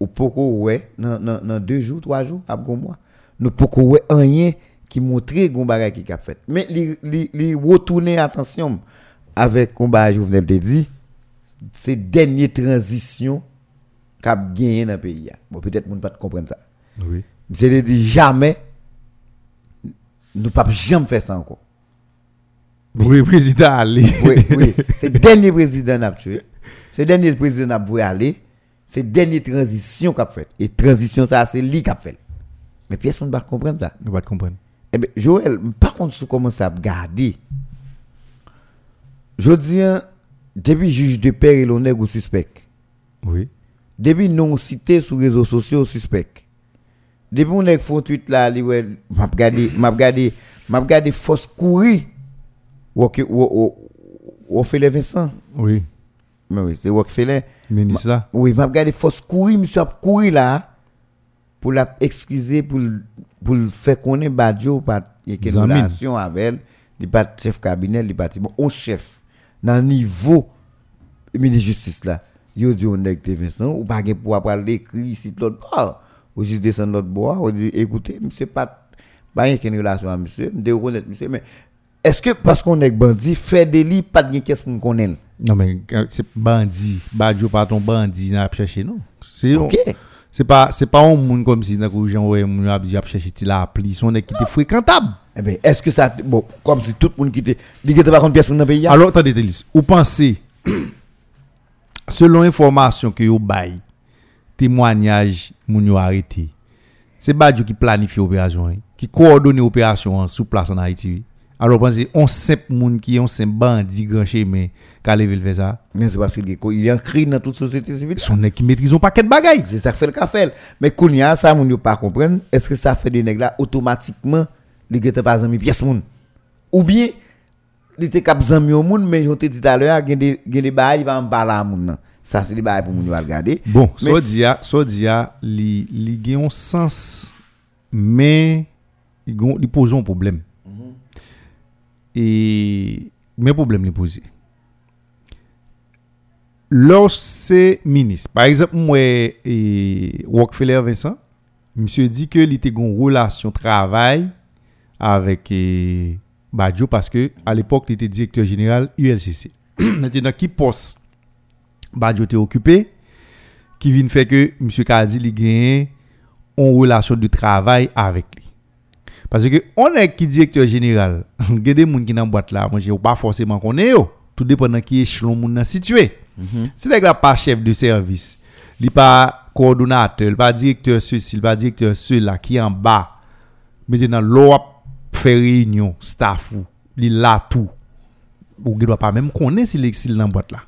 Ou beaucoup ouais, dans, deux jours, trois jours, après un mois. Nous beaucoup ouais, rien qui montrait bagay qui a fait. Mais li, li, li retourner attention avec combat Jovenel te dit, c'est dernière transition cap gagner dans le pays. Bon, peut-être moun pas comprendre ça. Oui. C'est de dire jamais, nous pas jamais faire ça encore. Oui, président Ali. Oui, oui. C'est le dernier président n'a tué. C'est le dernier président n'a voulu aller. C'est la dernière transition qu'a fait. Et transition, ça, c'est lui qui a fait. Mais personne ne va comprendre ça. On va comprendre. Eh bien, Joël, par contre, si commence à regarder, je dis, hein, depuis juge de paix et l'honneur ou suspect, Oui. depuis non cité sur les réseaux sociaux suspect, depuis on est font tweet là, li ouais, m'a regardé, m'a regardé, m'a regardé force courir, ou ou ou ou fait les Vincent, Oui. mais oui, c'est Rockefeller. Ministre là. Oui, m'a regardé force courir, monsieur a couru là pour la excuser pour le- pour le faire connaître Badjo il y a une relation avec elle, il pas chef cabinet, il pas bon on chef dans le niveau ministre justice là. Yo dit on est Vincent ou pas pour après l'écrit ici l'autre bord. Ou juste descendre l'autre bord, on dit écoutez, monsieur pas pas qu'une relation avec monsieur, me reconnaître monsieur mais est-ce que parce qu'on est bandit fait délit pas de qu'est-ce qu'on connaît? Non, mais euh, c'est bandit. Badjo pas ton bandit, n'a pas cherché, non? C'est OK. C'est pas c'est pas un monde comme si dans gens ouais moun a dit a cherché ti la appli son qui était fréquentable. Eh ben, est-ce que ça, bon, comme si tout le monde qui était, était pas contre pièce pour dans pays, hein? Alors attendez Télis, ou pensez selon information que yo bay témoignage moun yo arrêté. C'est Badjo qui planifie opération, hein, qui coordonne opération sous place en Haïti. Alors pensez on simple moun qui on simple bandit grand chemin qu'a levé le fait ça. mais c'est parce qu'il y a- il y a un cri dans toute société civile. Son nèg qui maîtrise un paquet de bagailles. C'est ça qui fait le café. Mais quand il y a ça, moun yo pas comprendre, est-ce que ça fait des nègres là automatiquement, les gars pas amis pièce moun? Ou bien, il était cap zami au moun, mais te dit tout à l'heure, a des, a des bails, il va en parler à moun. Ça, c'est des bails pour moun yo regarder. Bon, Mais so dia, so dia li li gen un sens mais il pose un problème. Et mais problème li pose. Lorsque ministre, par exemple moi et Rockefeller Vincent, monsieur dit que il était gon relation travail avec Badjo parce que à l'époque il était directeur général ULCC. Maintenant qui poste Badjo était occupé qui vient faire que M. Kadi li gagne en relation de travail avec lui. Parce que on est qui directeur général, il y a des gens qui dans boîte là, moi je pas forcément connaît yo. Tout dépend dans qui échelon nan situé. Si nèg la pas chef de service, il pas coordonnateur, il pas directeur ceci, il pas directeur cela qui en bas. Maintenant l'on fait réunion staff il là tout. Ou il doit pas même connaître s'il est dans boîte là.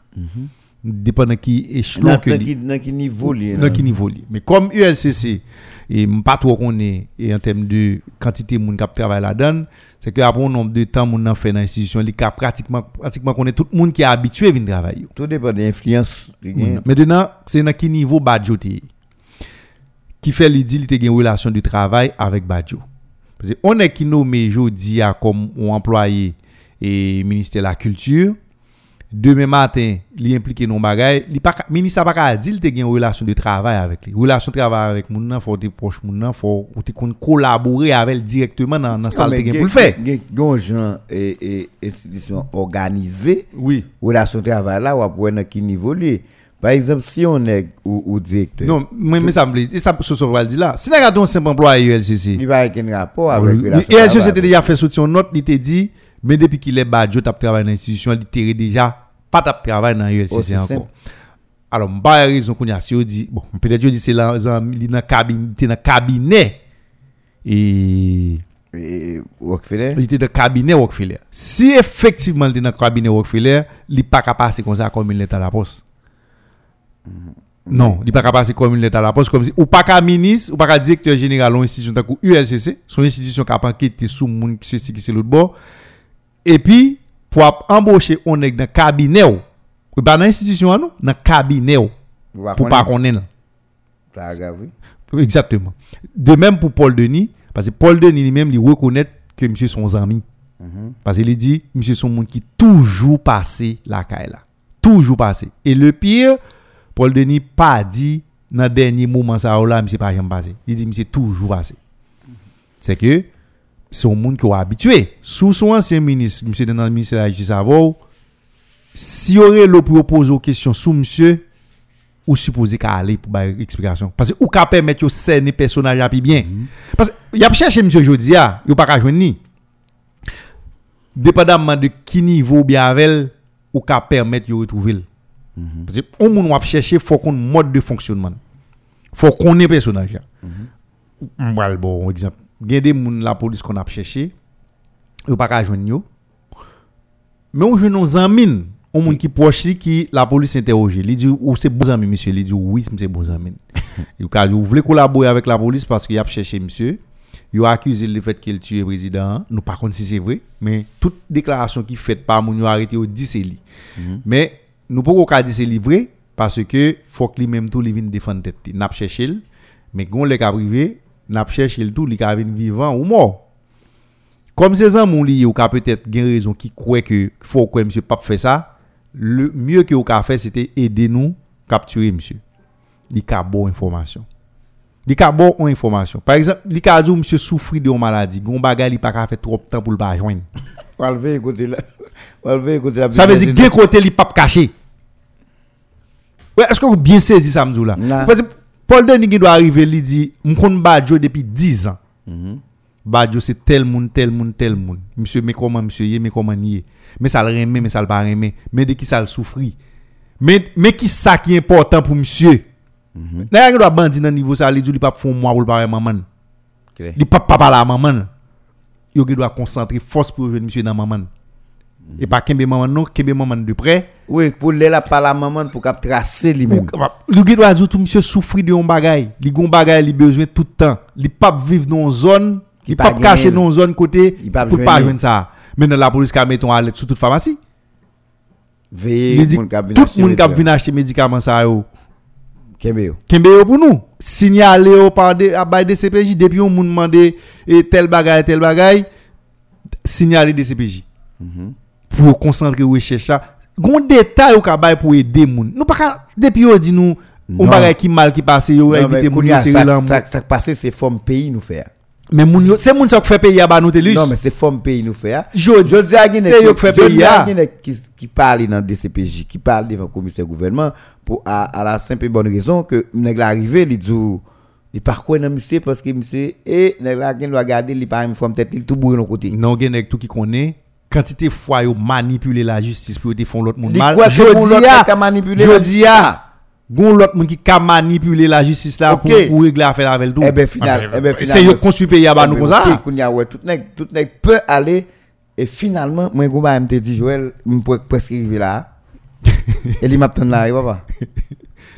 Dépend de qui échelon que dans qui niveau li. Mais comme ULCC, et pas trop connaît et en termes de quantité moun k'ap travail là-dedans, c'est que après un nombre de temps moun fait dans l'institution, li ka pratiquement pratiquement connaît tout le monde qui est habitué à venir travailler. Tout dépend de l'influence. li gen. Maintenant, c'est dans quel niveau Badjo qui fait lui dit te gen relation de travail avec Badjo. Parce que on est qui nommé jodi comme employé et ministère de la culture demain matin, li impliqué non bagay, li pas ministre a pas ka di il te gen relation de travail avec lui. Relation de travail avec moun nan faut te proche moun nan faut ou te kon collaborer avec directement dans dans salle te gen pour le faire. gen gens et, et institutions organisées, Oui. relation de travail là, ou après dans qui niveau li. Par exemple, si on est ou, ou directeur, Non, mais mais ça me plaît. Ça ce so va dire là. Si n'a un simple employé ULCC. il va avec un rapport avec travail. société déjà fait sortir une note, il te dit, mais depuis qu'il est badjo, tap travail dans l'institution, il déjà pas tap travail dans Aussi ULCC simple. encore. Alors, m'ba raison qu'on a, si dit, bon, peut-être on dit c'est il est dans cabinet, il était dans cabinet, et Rockefeller, il était dans cabinet Rockefeller. Si effectivement il était dans cabinet Rockefeller, il n'est pas capable de comme ça comme une lettre à la poste. Non, il n'est pas capable de comme une lettre à la poste, comme si, ou pas qu'un ministre, ou pas qu'un directeur général d'une institution que ULCC, son institution qui a enquêté sur moun qui c'est qui c'est l'autre bord. Et puis, pour embaucher, on est dans le cabinet, ou pas dans l'institution, dans le cabinet, pour pas connaître. qu'on est. Exactement. De même pour Paul Denis, parce que Paul Denis lui-même, il reconnaît que monsieur son ami. Parce qu'il dit, monsieur son monde qui toujours passé la caille là. Toujours passé. Et le pire, Paul Denis pas dit dans le dernier moment ça là, monsieur pas jamais passé. Il dit monsieur toujours passé. C'est que c'est un monde qui est habitué. Sous son ancien ministre, monsieur dans le ministère de la Justice avant, si y aurait le pour poser aux questions sous monsieur, ou supposé qu'à aller pour une explication. Parce que ou qu'à permettre de cerner personnage à bien. Parce que y a cherché monsieur Jodia, il pas qu'à joindre ni. Dépendamment de qui niveau bien avec ou qu'à permettre de retrouver. Parce que on moun va chercher faut qu'on mode de fonctionnement. Faut qu'on ait personnage. là. M'bral bon exemple. Gen des moun la police qu'on a cherché, ou pas qu'à joindre yo. Mais on joue nos amis, on moun li qui la police interroge. Il dit ou c'est bon ami monsieur, il dit oui, c'est bon ami. Il dit vous voulez collaborer avec la police parce qu'il a cherché monsieur? Il a accusé le fait qu'il tue le président. Nous par contre si c'est vrai, mais toute déclaration qui fait par moun yo arrêté au dit c'est li. Li parce que faut que lui même tout li vienne défendre tête. li. N'a cherché l, mais gon le cas privé, n'a cherché l tout ka vinn vivant ou mort. Comme ces gens li ou ka peut-être gen raison qui croit que faut que monsieur pas fait ça, le mieux que ou ka fait c'était aider nous capturer monsieur. Li ka bon information. Li ka bon information. Par exemple, li ka dit monsieur souffri de une maladie, gon bagay pas ka fait trop de temps pour le pas joindre. Ça veut dire que côté pas caché. Ouais, est-ce que vous bien saisi ça là? Paul Denis qui doit arriver, il dit m'kon Badjo depuis 10 ans. Badjo c'est tel moun, tel moun, tel moun. Monsieur mais comment monsieur mais comment nié. Mais ça le remet, mais ça le pas remet. Mais de qui ça le souffri. Mais mais qui ça qui est important pour monsieur? D'ailleurs, il doit bandi dans niveau ça, il dit il pas font moi pour le parler maman. Clair. Il pas pas parler à maman. Il doit concentrer force pour jouer monsieur dans maman. Et pas kembe maman non, kembe maman de près. Oui, pour les la par la maman pour cap tracer lui-même. Le gars doit dire tout monsieur souffrir de un bagay. Li gon bagay li besoin tout le temps. Li pas vivre dans une zone, Li li pa pas cacher dans une zone côté pour pas joindre. ça. Maintenant la police ka mettons à l'aide sur toute pharmacie. Vin tout monde qui médicaments. vient acheter médicaments ça yo. Kembe yo. Kembe yo pour nous. Signaler yo par de à bail de CPJ depuis on moun demander et tel bagay tel bagay signaler de CPJ. Pour concentrer recherche ça. Gon détail ou ka bail pour aider moun. Nous pas depuis dit nous on bagay qui mal qui passe yo éviter moun serrer ça, l'amou. ça, ça passé c'est forme pays nous faire. Mais moun yo, c'est moun ça qui fait payer à ba nous telus. Non mais c'est forme pays nous faire. Jodi- à Guinée c'est yo qui fait payer à. qui qui parle dans DCPJ, qui parle devant le commissaire gouvernement pour à, à la simple et bonne raison que nèg la arrivé, il dit il parcourt dans monsieur parce que monsieur et nèg la gen doit garder il pas une forme tête tout bourré de côté. Non gen tout qui connaît quantité fois yo manipuler la justice pour défendre l'autre monde mal. Jodi a, jodi la a, gon l'autre monde qui ka manipuler la justice là pour pour régler affaire avec tout. Eh ben final, eh ben C'est finalement, yo construit pays à ba nous Eh comme ben, ça. Kounia, ouais, tout nèg tout nèg peut aller et finalement moi gomba me te dit Joël, me presque arriver là. et il m'attend là, papa.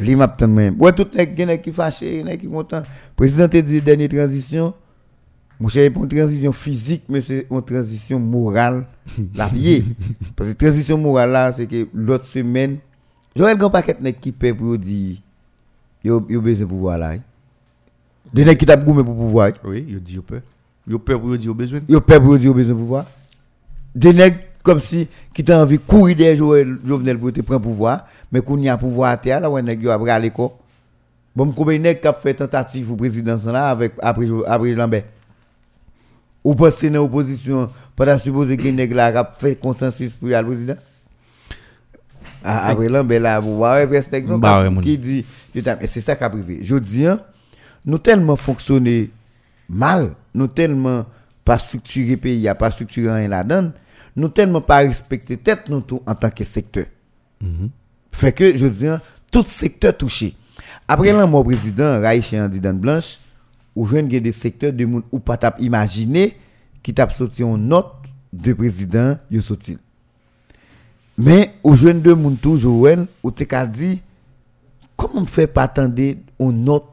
Il m'attend même. Ouais tout nèg qui fâché, nèg qui content. Président te dit dernière transition. Mon cher, pour une transition physique, mais c'est une transition morale, la pied. Parce que transition morale là, c'est que l'autre semaine, Joël grand paquet nèg qui paie pour dire yo yo besoin de pouvoir là. De nèg qui t'a goumé pour pouvoir. Oui, yo dit yo peur. Yo peur pour yo dit yo besoin. Yo peur pour dire au besoin de pouvoir. Des nègres comme si qui t'a envie de courir derrière Joël Jovenel pour te prendre pouvoir, mais qu'on y a pouvoir à terre là ouais nèg yo a bralé quoi. Bon combien nèg qui a fait tentative pour présidence là avec après après Lambert? Ou pensez dans opposition pas supposer que nèg là a fait consensus pour aller président. Après Lambert là vous voyez mon. qui dit et c'est ça qui a privé. Je dis nous tellement fonctionné mal, nous tellement pas structuré pays, pas structuré rien là-dedans, nous tellement pas respecté tête nous tout en tant que secteur. Fait que je dis tout secteur touché. Après la mort président Raïché Andy Dan Blanche, ou jeune des secteurs de monde ou pas tap imaginer qui t'a sorti une note de président yo sorti. Mais au jeune de monde toujours ou te ka dit comment on fait pas attendre une note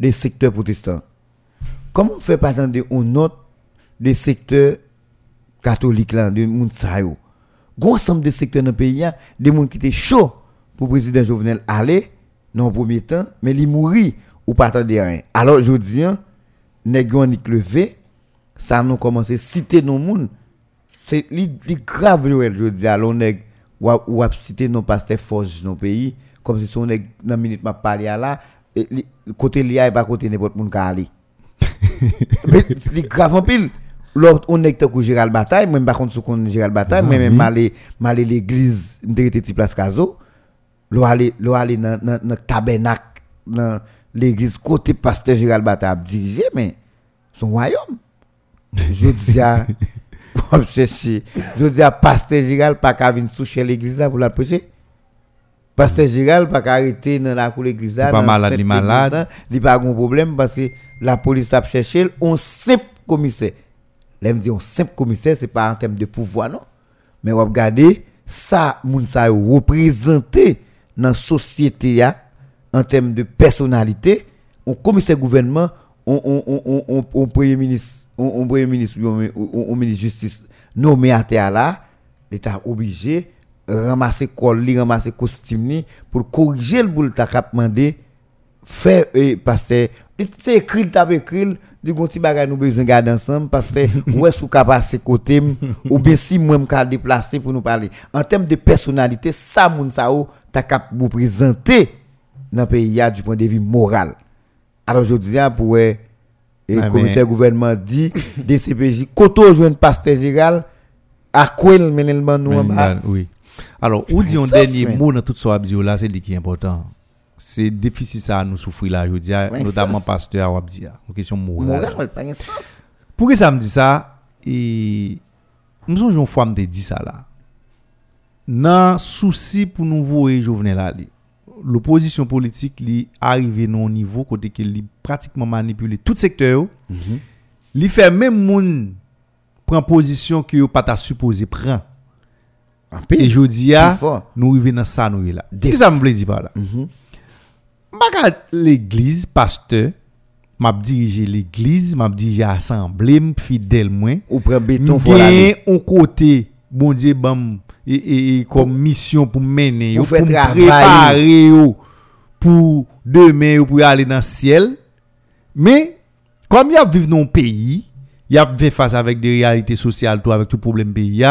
des secteurs protestants? Comment on fait pas attendre une note des secteurs catholiques là, de moun sa yo? Gon ensemble de secteurs dans pays, hein, des gens qui étaient chauds pour président Jovenel aller dans le premier temps, mais il mourit ou pas attendre rien. Alors je dis, hein, nèg yo ni levé, ça nous commencé citer nos moun. C'est li, li grave Joël, je dis alors nèg ou a- ou a citer nos pasteurs forge le pays comme si son nèg dans minute m'a parlé à là li- côté li a et pas côté n'importe moun ka aller. Mais c'est grave en pile. L'autre, on est que Gérald Bataille, moi, par contre, qu'on Gérald Bataille, moi, même, malé, malé l'église, rete ti place Caso. L'on l'on aller dans dans tabernacle dans l'église côté pasteur Gérald Bata a dirigé mais son royaume. Je dis à je dis à pasteur Gérald pas qu'à venir toucher l'église là pour la prêcher. Pasteur Gérald pas qu'à arrêter dans la cour l'église là. Pas malade, il malade. là. Il pas de problème parce que la police a cherché on simple commissaire. Là me dit on simple commissaire c'est pas en termes de pouvoir non? Mais regardez ça moun yo représenté dans la société ya, en termes de personnalité, on commissaire gouvernement, on premier ministre, on, on premier ministre, on ministre justice nommé à terre là, l'état obligé ramasser col li, ramasser costume li pour corriger le boule ta cap mandé faire et passer c'est écrit t'a écrit dit gon ti bagay nous besoin garder ensemble parce que sou ka passer côté ou bien si moi me déplacer pour nous parler. En termes de personnalité ça moun ou ta cap vous présenter dans pays ya du point de vue moral alors je dis pour le commissaire gouvernement dit DCPJ koto joindre pasteur Gérald à quoi le nous en bas. Oui. Alors, ou dit un dernier mot dans tout ça, abdi là, c'est dit qui est important. C'est déficit ça nous souffrir là, je dis, notamment pasteur Wabdi, une question morale. Moral, pas un sens. Pour que ça me dit ça, et nous sommes une fois me dit ça là. Nan souci pour nous voir Jovenel Ali. L'opposition politique li arrivé non niveau côté que li pratiquement manipulé tout secteur. Mhm. Li fait même moun prend position que pas ta supposé prend. En Et je dis nous arrivons dans ça nous là. Qu'est-ce que ça me veut dire par là? Mhm. L'église pasteur m'a dirigé l'église, m'a dirigé l'assemblée, fidèle moins. Ou prend béton un côté bon Dieu bam et, et, et comme mission pour mener Pour pour préparer pour demain yo, pour aller dans le ciel. Mais comme y a vivre dans un pays, y a fait face avec des réalités sociales tout avec tout problème pays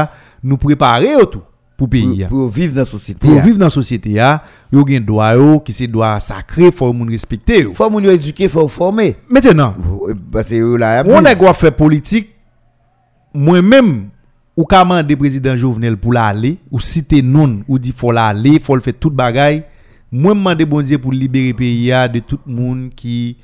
nous préparer tout pour pays. Pour, pour vivre dans la société. Pour vivre dans la société ya, yo gen droit yo qui c'est droit sacré, faut moun respecter yo. Faut moun yo éduquer, faut former. Maintenant, Parce que là, on a quoi faire politique moi-même ou ka mande président Jovenel pour l'aller ou citer non ou dit faut l'aller faut le faire toute bagaille moi demander bon Dieu pour libérer pays ya de tout monde qui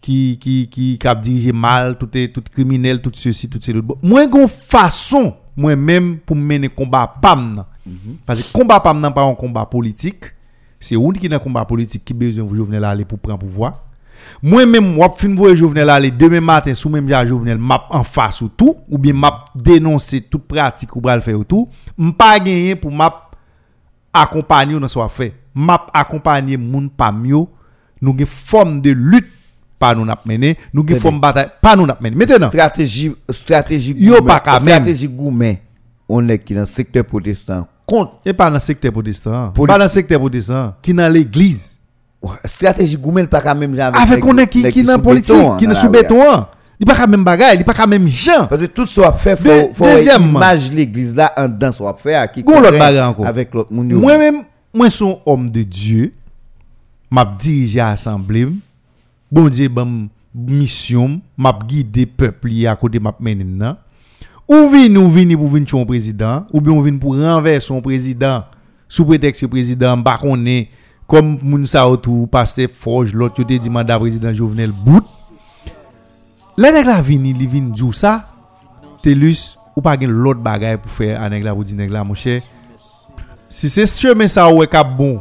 qui qui qui cap diriger mal tout est tout criminel tout ceci tout ceci moi gon façon moi-même pour mener combat pam nan. parce que combat pam nan pas un combat politique c'est ou qui dans combat politique qui besoin de Jovenel aller pour prendre pouvoir moi-même, moi, fin voye Jovenel aller demain matin, sous même Jovenel, map en face ou tout, ou bien map dénoncer toute pratique ou bral faire ou tout, m'pas gagner pour map accompagner ou dans soit fait. Map accompagner moun pa mieux, nous gen forme de lutte pas nous n'a mené, nous Tenez. forme bataille pas nous n'a mené. Maintenant, stratégie stratégie Yo pas quand même. stratégie goumen on est qui dans le secteur protestant contre et pas dans le secteur protestant, pas dans le secteur protestant, qui dans l'église. Stratégie goumen pas quand même genre Avec on est qui qui dans politique, qui dans sous béton, hein. il pas quand même bagaille, il pas quand même gens. parce que tout ça a fait faut faut image l'église là en dedans ça a fait qui avec l'autre moun yo. Moi-même, moi son homme de Dieu, m'a dirigé à l'assemblée, bon Dieu bam mission, m'a guidé peuple à côté m'a mené nan. Ou vini ou vini pour venir son président, ou bien ou vini pour renverser son président sous prétexte que président pas connaît comme moun sa autour pasteur Forge l'autre yo te dit mandat président Jovenel bout. Là nèg la vini, li vini djou ça, Telus ou pas gen l'autre bagaille pour faire à la pour dire nèg la mon cher si c'est chemin ça ouais cap bon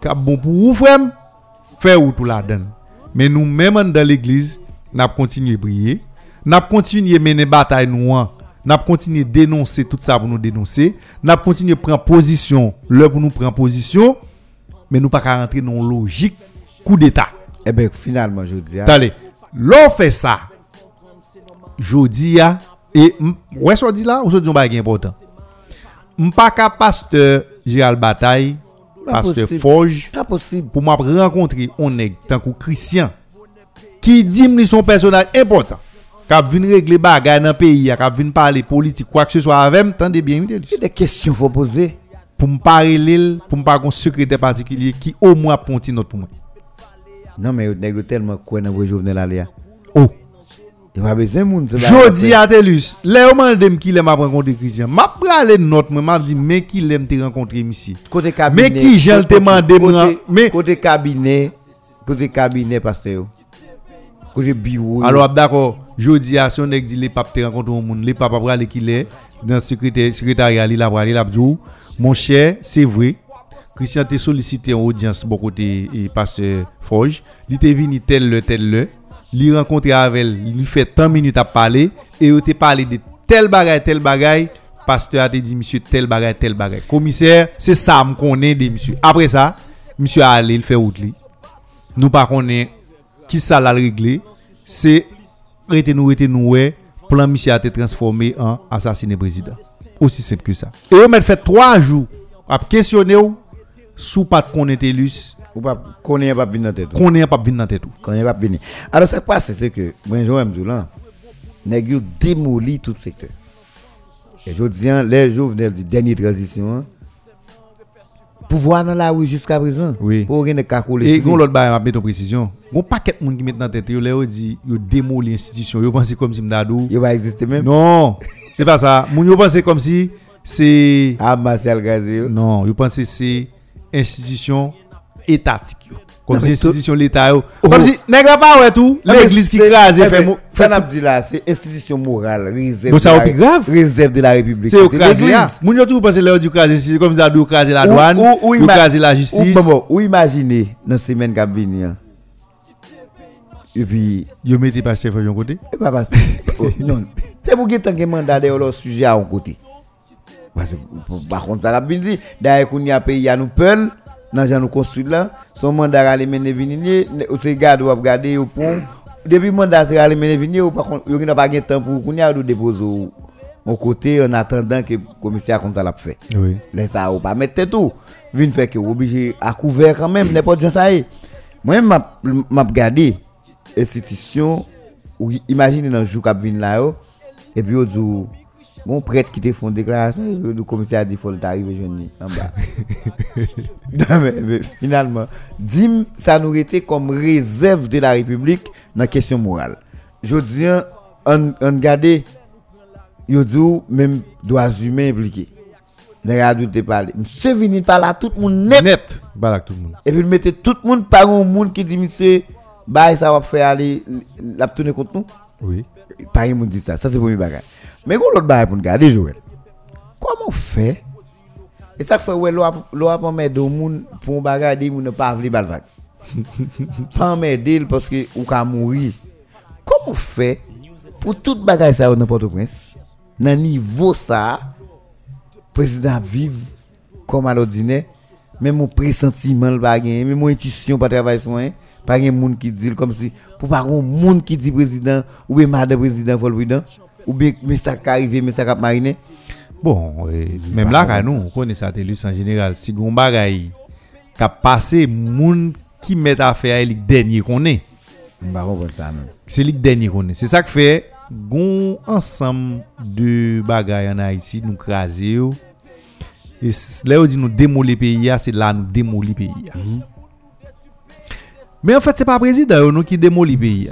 cap bon pour frère faire ou tout la mais nous même dans l'église n'a continuer prier n'a continuer mener bataille nous n'a continuer dénoncer tout ça pour nous dénoncer n'a continuer prendre position là pour nous prendre position mais nous pas qu'à rentrer dans une logique coup d'état eh ben finalement je dis ah, Allez, l'on fait ça. Jodi a et m- ouais soit dit là ou soit dit un bagage important. M'pas ka pasteur Gérald Bataille, Pas pasteur. Forge pour m'a rencontrer un nèg tant que Christian qui dit me son personnage important. K'ap vinn régler bagay dans pays, k'ap vinn parler politique quoi que ce soit avec, tendez bien m'tende. c'est des questions faut poser pour me parler l'île, pour me pas un secrétaire particulier qui au moins ponti note pour moi. non mais yo tellement quoi dans vrai Jovenel aller Oh, Il va besoin de monde. Jodi à Telus, là, on m'a demandé qui l'aime rencontrer Christian. M'a pralé note, moi, m'a dit, mais qui l'aime te rencontrer ici. Côté cabinet. Mais qui j'ai le demandé, mais- Côté cabinet. Côté cabinet, pasteur. Côté bureau. Alors, d'accord, jodi à son nèg dit les papes te rencontre au monde, les papes pralé qui l'est dans le secrétaire secrétariat, il a la dit, mon cher, c'est vrai. Christian te sollicité en audience bon côté et pasteur Forge, il était venu tel le tel le, il rencontré avec elle, il fait tant minutes à parler et il te parlé de tel bagay tel bagay, pasteur a dit monsieur tel bagay tel bagay. Commissaire, c'est ça me connaît de monsieur. Après ça, monsieur a allé il fait route. Nous pas connaît qui ça l'a réglé, c'est rete nous rete nous ouais, plan monsieur a été transformé en assassiné président. Aussi simple que ça. Et on m'a fait trois jours à questionner ou sous pas de connaître Telus, Ou pas, connaît pas bien dans tête. ou. connaît pas venir dans tête ou. Connaît pas bien. Alors, ça passe, c'est que, moi, je me dis là, nèg yo démoli tout secteur. Et je dis, hein, les jovenels dit dernière transition, hein, pouvoir dans la rue jusqu'à présent. Oui. Pour rien de cacoler. Et gon l'autre bail m'a mettre en précision. Gon paquet de monde qui met dans tête yo là yo dit yo démoli l'institution, yo pense comme si m'dadou. Il va exister même. Non, c'est pas ça. Moun yo pense comme si c'est Ah, Marcel Gazé. non, yo pense c'est institution étatique yo. Comme si institution l'état. Oh. Comme si la pas ouais tout, l'église qui crase mou- Ça n'a dit là, c'est institution morale, réserve. Bon, ça grave. Réserve de la République. c'est au crase. Moun yo tout pense là du crase c'est comme ça do crase la Ou- douane, ou- ou do ima- crase la justice. ou imaginez, dans la semaine qui vient. Et puis, Yo mettez pas chef de côté. pas parce oh, non. C'est pour que que mandat de leur sujet à un côté. Parce que, par contre, ça va dire, d'ailleurs, qu'on y a payé à nous peul, dans gens nous construit là, son mandat à les mener venir, c'est garde ou regarder au pont. Depuis mandat, c'est à les mener venir, par contre, il n'y a pas de temps pour qu'on y a de déposer au côté en attendant que le commissaire comme ça l'a fait. Oui. Laisse ça ou pas mettre tout. Vin fait que obligé à couvert quand même n'importe quoi ça y. Moi m'a m'a regardé institution ou imaginez dans jour cap vinn là yo, et puis au dit bon prêtre qui te font déclaration le commissaire a dit faut t'arriver jeune en bas. Non, mais, mais finalement, dim ça nous était comme réserve de la République dans la question morale. Je dis on on garder yo dit même droits humains impliqués. Les adultes te parlent. Monsieur vini par là tout le monde net Net, balak tout le monde. et puis il mettait tout le monde par un monde qui dit monsieur bah ça va faire aller la tourner contre nous. Oui. Pas monde dit ça, ça c'est premier bagage. Mais quand l'autre bagage pour nous garder Joël? Comment on fait? Et ça fait ouais l'on l'on pas mettre au monde pour un bagage dit ne pas vle balvac. pas parce que ou ka mourir. Comment on fait pour tout bagage ça au n'importe prince Dans niveau ça président vive comme à l'ordinaire même mon pressentiment le pas gagner même mon intuition pas travailler sur rien pas un monde qui dit comme si pour pas un monde qui dit président ou bien madame président faut le président ou bien mais ça qui arrivé mais ça qui mariner Bon, eh, même là, quand nous, on connaît ça, TELUS en général. Si on bagay qui a passé, moun qui met à faire, le dernier qu'on est. C'est le dernier qu'on est. C'est ça que fait, gon ensemble de bagay en Haïti, nous craser. Et là, on dit nous démolir le pays, c'est là nous démolir le pays. Mais en fait, c'est pas le président qui démolit le pays.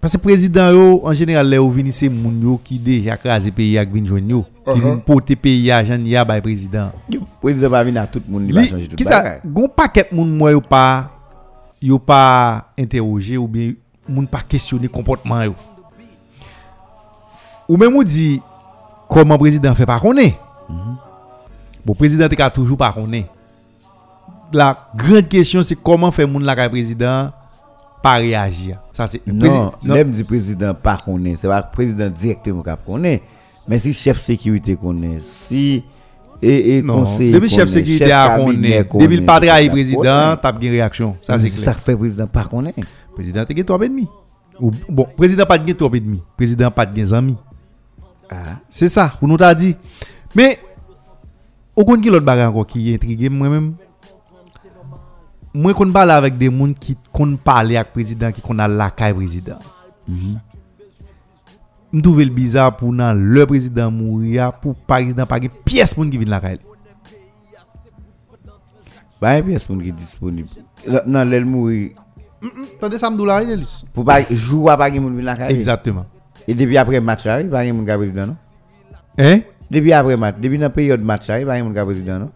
Parce que le président, yo, en général, où vini, c'est moun yo qui déjà crasé le pays avec vin joindre yo. Qui vin porter le pays à Jean ya by président. le président va venir à tout le monde il va changer tout Ki sa, bagage. gon paket moun mwen yo pa yo pa interroger ou bien moun pa questionner comportement yo. Ou même ou di comment président fait pas connaît. Bon président te ka toujours pas connaît. La grande question c'est comment fait moun la président pas réagir. Ça c'est non l'aime du président pas connaît c'est pas le président directement qui connaît mais si chef sécurité connaît si et, et non, conseiller depuis chef sécurité a connaît, depuis le ça président, t'as une réaction. Ça c'est clair. ça fait président pas connaît Président te gen 3 et demi. Ou bon, président pas de gen 3 et demi. Président pas de amis. ah C'est ça, pour nous t'a dit. Mais, au compte qui l'autre bagarre encore qui intrigue moi-même? Moi, qu'on parle avec des gens qui qu'on parle avec président, qui a la caille président. Je trouve le bizarre pour nan le président mourir, pour président pas une pièce qui vient la caille. Ba yon pièce disponible. L- Nan lèl mouri, Tendez ça me doula, Telus. Pour pas jouer pas moun vin la caille. Exactement. Et depuis après match il pas gen moun ka président non? Hein? Depuis après match, depuis dans période match il pas gen moun ka président non?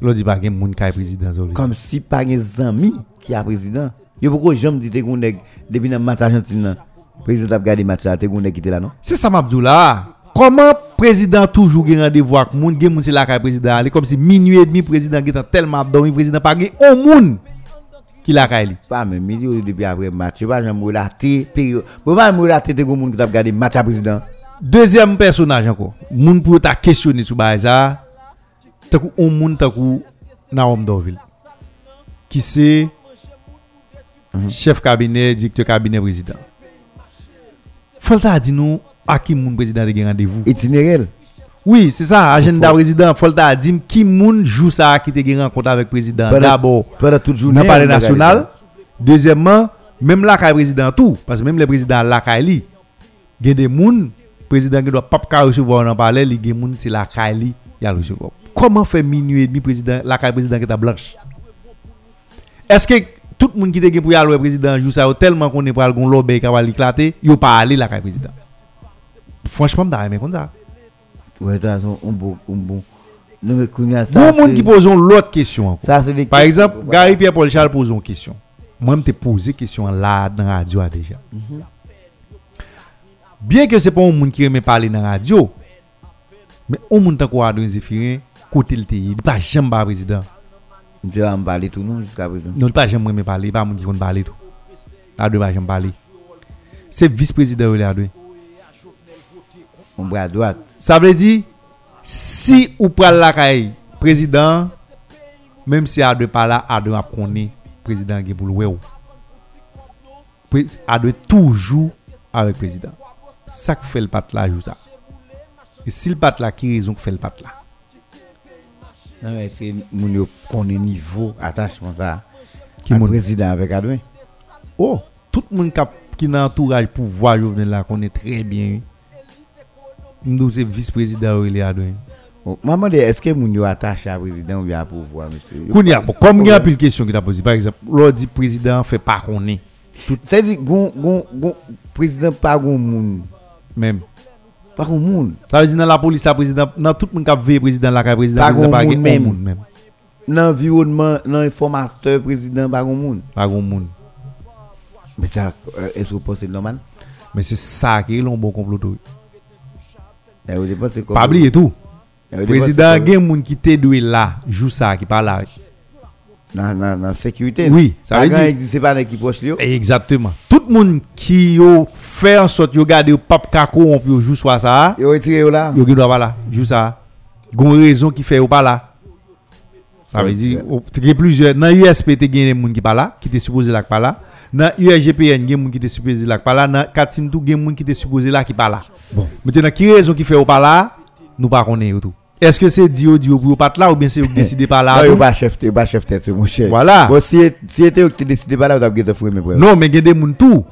L'on dit pas gen moun kay président Zoli. Comme si pas gen zami qui a président. Yo pourquoi dit te gon nèg depuis dans match Argentine là. Président a gardé match là, te gon nèg qui était là non? C'est ça m'abdou là. Comment président toujours gen rendez-vous avec moun, gen moun c'est la kay président ali comme si minuit et demi président gen tellement dormi président pas gen un moun qui la kay li. Pas même milieu depuis après match, pas jamais relater période. Bon pas me relater te gon moun qui t'a gardé match à président. Deuxième personnage encore. Moun pour ta questionner sur ça. Takou un moun takou Naom Dorville. Qui c'est chef cabinet, directeur cabinet président. Faut ta dit nous à qui moun président de rendez-vous? Itinéraire. Oui, c'est ça, agenda président. Faut ta dit qui moun joue ça qui te rencontre avec président? D'abord, Pendant toute journée. a national. Deuxièmement, même là le président tout parce que même le président là li il y a des moun président qui doit pas recevoir palais, il y a des moun c'est la li il a recevoir. Comment faire minuit et demi président la président qui est blanche? Est-ce que tout le monde qui était pour y aller au président joue ça tellement qu'on est pour aller lobby qui va l'éclater, il pas aller la président. Franchement, m'da aimé comme ça. Ouais, t'as un bon un bon. Non mais kounya ça. Bon monde qui pose l'autre question encore. Ça c'est Par exemple, Gary Pierre Paul Charles pose une question. Moi, je t'ai posé question là dans la radio déjà. Bien que ce n'est pas un monde qui aime parler dans la radio, mais un monde qui a Adrien Zéphirin, côté le pays, il n'est pas jamais pas président. Je vais en parler tout non jusqu'à présent. Non, il n'est pas jamais aimé parler, il n'est pas monde qui aime parler tout. Adrien va jamais parler. C'est vice-président de Adrien. On bras à droite. Ça veut dire, si ou pral la caille, président, même si Adrien pas là, Adrien a connaît président qui est pour le Adrien toujours avec président. Ça que fait le pat là, joue ça. Et si le pat là, qui raison que fait le pat là? Nan men se moun yo konen nivou atachman sa Ki moun prezident avek Adwen Oh, tout moun kap ki nan entouraj pou vwa Jovenel la konen tre bien. Mdou se vice-prezident ou ele Adwen bon, Maman de eske moun yo atache a prezident ou bien pou vwa Koun ya, kom gen apil kesyon ki ta posi Par exemple, lor di prezident fe pa konen Se di, goun prezident pa goun moun. Mem Pas gon moun. Ça veut dire dans la police, la président, dans tout le monde qui a veillé président, la président, Pas président, moun gen même. Dans environnement, dans informateur président pas gon moun. Pas gon moun. Mais ça euh, est-ce que vous pensez normal? Mais c'est ça qui est un bon complot. Eh, Pas oublier tout. Eh, vous pensez Président, quoi? gen moun qui doué là, joue ça, qui parle là. Dans dans sécurité. Oui, ça veut dire- c'est pas qui proche. Exactement. Tout le monde qui yo fait en sorte yo garder yo pape kako on peut jouer soit ça, Yo retiré yo là. doit pas là, joue ça. Gon raison qui fait yo pas là. Ça veut dire il y a plusieurs dans USP te gen des moun qui pas là, qui te supposé là pas là. Dans URGPN gen moun qui te supposé là qui pas là, dans Katim tout gen moun qui te supposé là qui pas là. Bon. Maintenant qui raison qui fait pas là, nous pas connaît yo tout. Est-ce que c'est Dio Dio pour pas là ou bien c'est yo qui décidé pas là? Non, pas chef, pas chef tête mon cher. Voilà. Bon si si était yo qui décidé pas là, vous avez fait mes preuves. Non, mais il y a des gens tout.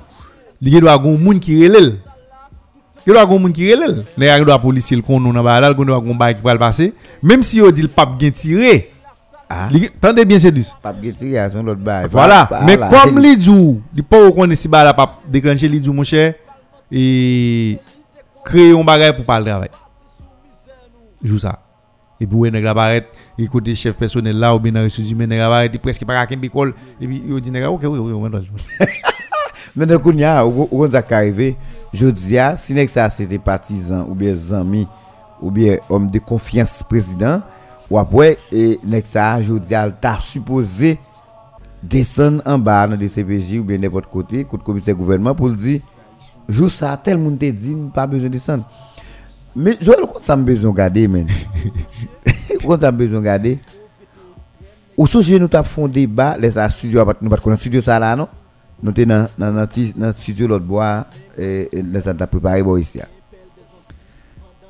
Il y a des gens qui relèvent. Il y a des gens qui relèvent. Il y a des policiers qui ont dans la il y a des gens qui vont passer. Même si on dit le pape bien tiré. Ah. li- Tendez bien, c'est dus. Pas tiré à son l'autre bail. Voilà. Pas- Mais pas- comme il dit, il pas est si bas la pape déclencher il dit mon cher et créer un bagage pour parler travail. Joue ça. Et puis, nèg la paraît, il côté chef personnel là ou bien dans ressources humaines, nèg la paraît, il presque pas qu'un bicole et puis il dit OK oui oui oui. oui. Maintenant kounya ou ou ça arrivé, je dis si c'était partisan ou bien amis ou bien homme de confiance président ou après et ça je dis t'a supposé descendre en bas dans des CPJ ou bien n'importe côté, côté commissaire gouvernement pour le dire jour ça tel monde te dit pas besoin de descendre. Mais je compte ça me besoin de garder men. Compte ça me besoin de garder? Ou sous nous t'a fond débat les studio nous pas connaître studio ça là non? Nous sommes dans dans dans studio l'autre bois et les ça t'a préparé bon ici.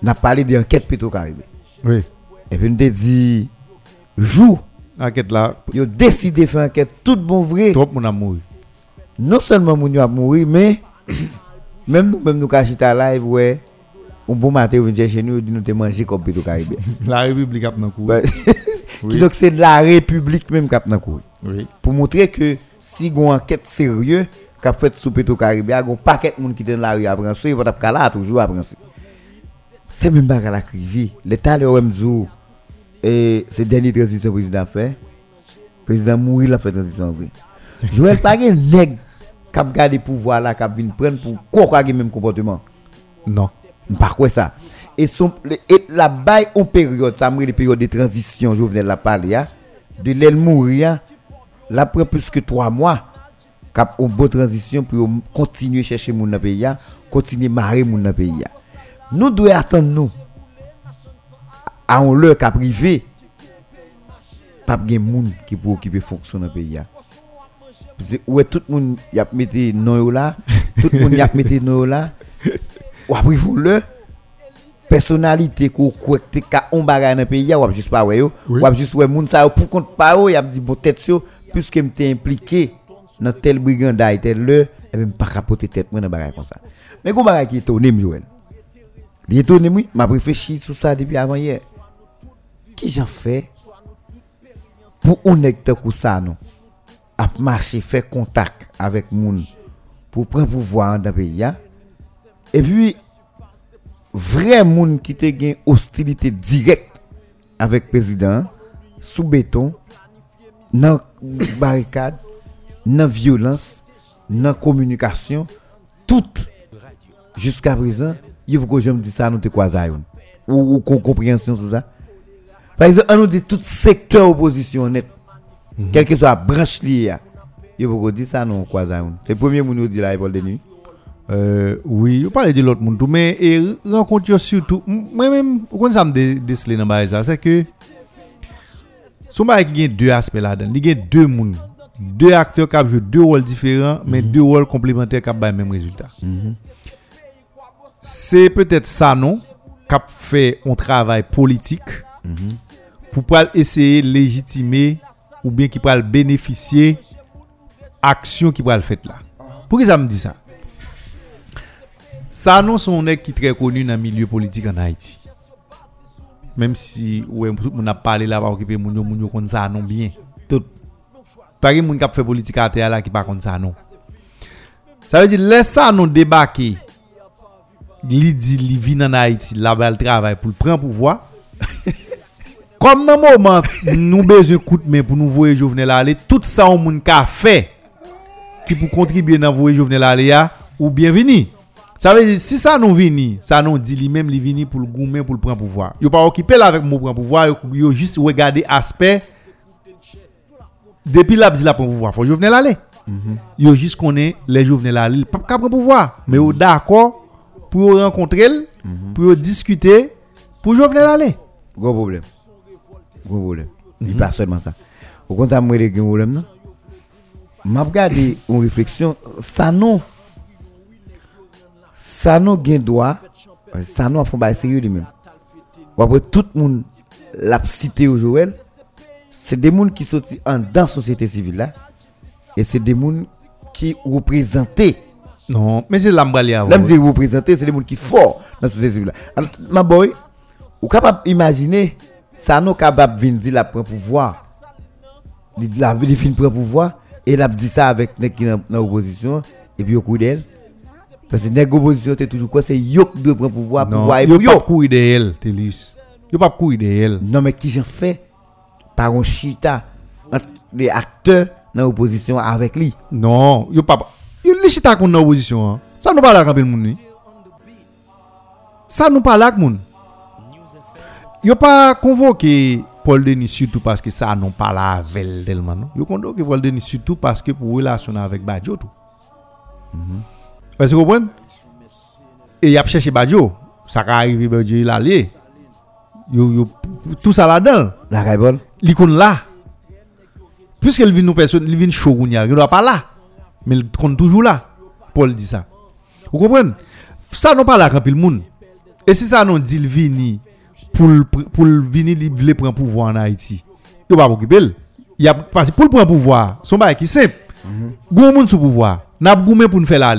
N'a parlé d'enquête Petro-Caribé. Oui. Et puis nous te dit jour Enquête là, yo décidé de faire enquête tout bon vrai. trop mon amour. Non seulement moun yo a mourir mais même nous même nous ka chita live ouais un bon matin on vient chez nous nous te manger comme Petro-Caribé. La République a pris un coup. Bah, Oui. Qui donc c'est de la République même qui a pris dans courir. Oui. pour montrer que si gon enquête sérieux qu'a fait sous Petro-Caribéa, gon paquet de monde qui dans la rue à prancer, il va tap là toujours à. C'est même pas la crivi. L'état le Wemzou et c'est dernier transition président fait. Président mourir la fait transition. Joël pas un nèg cap garder pouvoir là cap vinn prendre pour quoi même comportement? Non. Par quoi ça? Et son et la bail en période, ça les périodes de transition, je venais de la parler hein. de l'aile mourir là prend plus que trois mois cap une bonne transition pour continuer chercher mon pays hein. continuer marrer mon pays hein. Nous devons attendre nous à un leur cap privé pas de monde qui peut occuper fonction dans pays où tout le monde a mis là tout le monde a mis là ou après vous le personnalité ko correcte ka on bagay dans pays ou juste pas ouais ou juste ouais moun ça pour compte pas ou y a dit bon tête puisque m'étais impliqué dans tel brigandage tel le et même pas capoter tête moi dans bagay comme ça mais go bagay qui étonné Joël? Il étonné moi m'a réfléchi sur ça depuis avant hier qui j'en fait pour on est comme ça non à marcher faire contact avec moun pour prendre pouvoir dans pays? Et puis vrai moun qui te une hostilité directe avec président sous béton dans barricade dans violence dans communication tout jusqu'à présent il faut que je me dise ça nous te quoi ou, ou compréhension sur ça. Par exemple on nous dit tout secteur opposition net. Mm quelle que soit la branche liée il faut que dire ça nous quoi c'est le premier moun nous dit là Paul Denis euh, oui, on parle de l'autre monde, mais et rencontre surtout, moi-même, quand ça me décelé dans ça, c'est que son il y a deux aspects là-dedans. Il y a deux mondes, deux acteurs qui jouent deux rôles différents, mais mhm. deux rôles complémentaires qui ont le même résultat. Mhm. C'est peut-être ça, non, qui a fait un travail politique mhm. pour essayer de légitimer ou bien qui peut bénéficier action qui peut le faire là. Pourquoi ça me dit ça? Ça, non, son nèg qui très connu dans le milieu politique en Haïti. Même si ouais, on a parlé là, va occuper moun yo, moun yo kon ça non bien. Tout. De moun fait politique à terre là qui pas comme ça non. Ça veut dire laisse ça non débarquer. Li dit li vient en Haïti, là bas le travail pour prendre pouvoir. Comme dans moment nous besoin coup de main pour nous voir Jovenel aller, tout ça on moun ka fait qui pour contribuer dans voir Jovenel aller ou bienvenue. Ça veut dire, si ça nous vient, ça nous dit lui-même, il vient pour le goumer, pour le prendre pouvoir. Il pas occupé là avec mon prendre pouvoir, il juste regarder aspect. Depuis là, il la prendre pouvoir. Faut que je venais aller. Il juste connaît les venir aller. Il pas prendre pouvoir. Mais il d'accord pour rencontrer, pour discuter, pour je venir aller. Gros problème. Gros problème. Il pas seulement ça. Au contraire, moi, il y a un problème, non? Je regarde une réflexion, ça non ça nous gain droit ça nous font pas sérieux lui même après tout le monde l'a cité au Joël c'est des gens qui sont en dans la société civile là et c'est des gens qui représentent non mais c'est l'ambalia là me représenter c'est des gens qui forts dans la société civile là ma boy ou capable imaginer ça nous capable venir dire la pouvoir. La vie prendre pouvoir et l'a dit ça avec les qui dans l'opposition et puis au coup d'elle parce que les opposition c'est toujours quoi c'est yo qui doit prendre pouvoir non, pouvoir et yo pas courir de elle Télis yo pas courir de elle. Non mais qui j'en fait? Par un chita les acteurs dans l'opposition avec lui. Non yo pas yo les chita qu'on dans l'opposition hein. ça nous pas là quand le monde ça nous pas là monde yo pas convoqué Paul Denis surtout parce que ça non pas là avec tellement yo convoqué Paul Denis surtout parce que pour relation avec Badjo tout. Mm est-ce que vous comprenez? Et il a cherché Badjo. Ça va arriver, Badjo, il a allé. Tout ça là-dedans. La caibole. L'icône là. Puisqu'elle vient nous personne, il vient chaud, il ne doit pas là. Mais il compte toujours là. Paul dit ça. Vous comprenez? Ça n'a pas là quand le monde. Et si ça non dit il vient pour pour venir il veut prendre pouvoir en Haïti. Il va pas occuper. Il a parce pour prendre pouvoir, son bail qui simple. Gros monde sous pouvoir. N'a goumé pour nous faire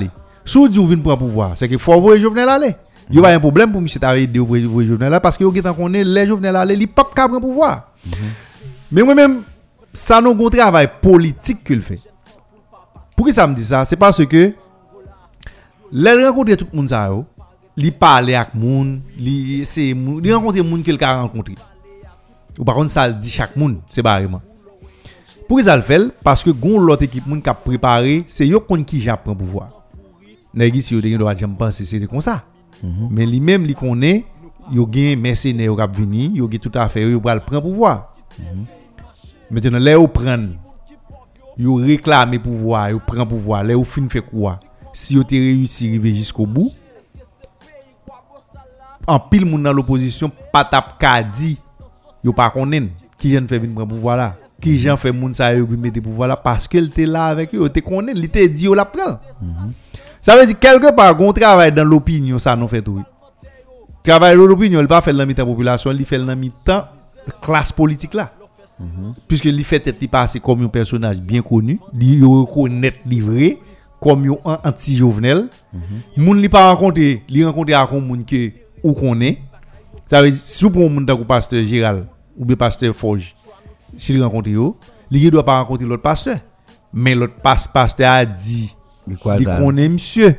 aller. Si vous dites pour pouvoir, c'est qu'il faut voir Jovenel aller. Il y a un problème pour M. Taré de voir Jovenel aller parce que vous connaissez les Jovenel aller, il pas capable pouvoir. Mhm. Mais moi-même, ça nous un travail politique qu'il fait. Pourquoi ça me dit ça C'est parce que les rencontrer tout le monde ça li parler avec monde, li c'est li rencontrer monde qu'il a rencontré. Ou par contre ça le dit chaque monde, c'est barrément. Pourquoi ça le fait Parce que gon l'autre équipe qui a préparé, c'est yo qui j'apprend pouvoir. Nèg ici yo te doit jamais penser c'est comme ça. Mais lui même li connaît yo gen mercenaires qui venir, yo gen tout à fait yo pral prendre pouvoir. Maintenant là yo prendre yo réclamer pouvoir, yo prend pouvoir, là yo fin fait quoi? Si yo te réussi arriver jusqu'au bout, en pile moun dans l'opposition pas tap ka di yo pas konnen qui vient faire venir prendre pouvoir là. Qui j'en fait moun sa yo mettre pouvoir là parce qu'elle était là avec eux, te konnen, il te dit yo la prend. Ça veut dire quelque part gon travail dans l'opinion ça nous fait tout. Travail dans l'opinion, il pas fait dans mi-temps population, il fait dans mi-temps classe politique là. Puisque il fait tête il passe comme un personnage bien connu, il reconnaît livré comme un anti-jovenel. Moun li pas rencontré, li rencontré avec un moun que ou connaît. Ça veut dire si pour un moun dans pasteur Gérald ou bien pasteur Forge, s'il rencontre yo, li doit pas rencontrer l'autre pasteur. Mais l'autre pas- pasteur a dit il connaît monsieur.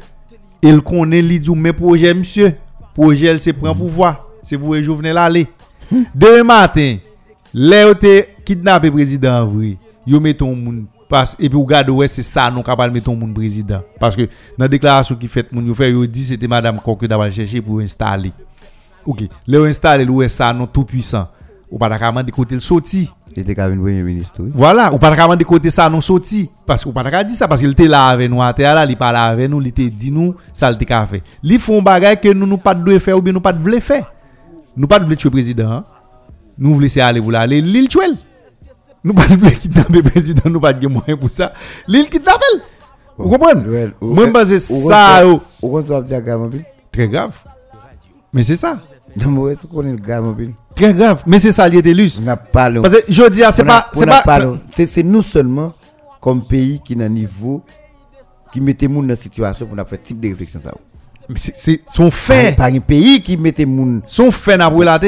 Il connaît li dit mes projets monsieur. Projet c'est prendre pouvoir. C'est pour les Jovenel aller. Demain matin, là kidnappé président en vrai, yo met ton moun passe et puis vous regardez ouais c'est ça non capable mettre ton moun président parce que dans la déclaration qui fait moun yo fait yo dit c'était madame Coque d'avoir cherché pour installer. OK, là installer ouais ça non tout puissant. Ou pas d'accord de côté le sorti. Il était quand même premier ministre, oui. Voilà, ou pas vraiment de côté ça non sorti parce ou pas d'accord dit ça parce qu'il était là avec nous à terre là, il pas là avec nous, il était dit nous ça le qu'a fait. Li font bagay que nous nous pas de faire ou bien nous pas de vle faire. Nous pas de vle tuer président. hein. Nous voulons laisser aller pour l'aller, l'île tuer. Nous pas de vle kidnapper président, nous pas de moyen pour ça. L'île kidnapper. Vous comprenez? Moi basé ça qu'on gamin pile très grave. Mais c'est ça. Non, mais est-ce qu'on est le gamin pile Très grave, mais c'est ça lié Lus. On n'a pas le. Parce que je dis ah, c'est a- pas c'est a pas C'est nous seulement, comme pays, qui n'a niveau, qui mettez moun dans la situation pour faire type de réflexion. Ça. mais c'est- son fait. pas un pays qui mettez moun. Son fait n'a pas.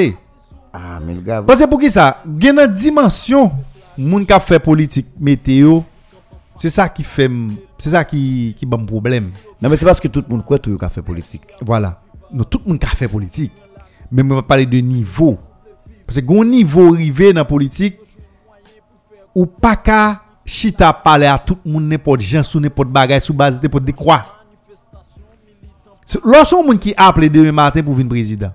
Ah, mais le gars. Parce que pour qui ça? Gen une dimension moun qui fait politique météo c'est ça qui fait c'est ça qui qui bon problème Non, mais c'est parce que tout le monde croit tout le fait politique. voilà nous tout le monde qui fait politique mais on va parler de niveau parce que gon niveau arrivé dans la politique ou pas qu'à chita parler à tout le monde n'importe gens sous n'importe bagage sous base n'importe de quoi Lorsqu'on moun qui appelé demain matin pour venir président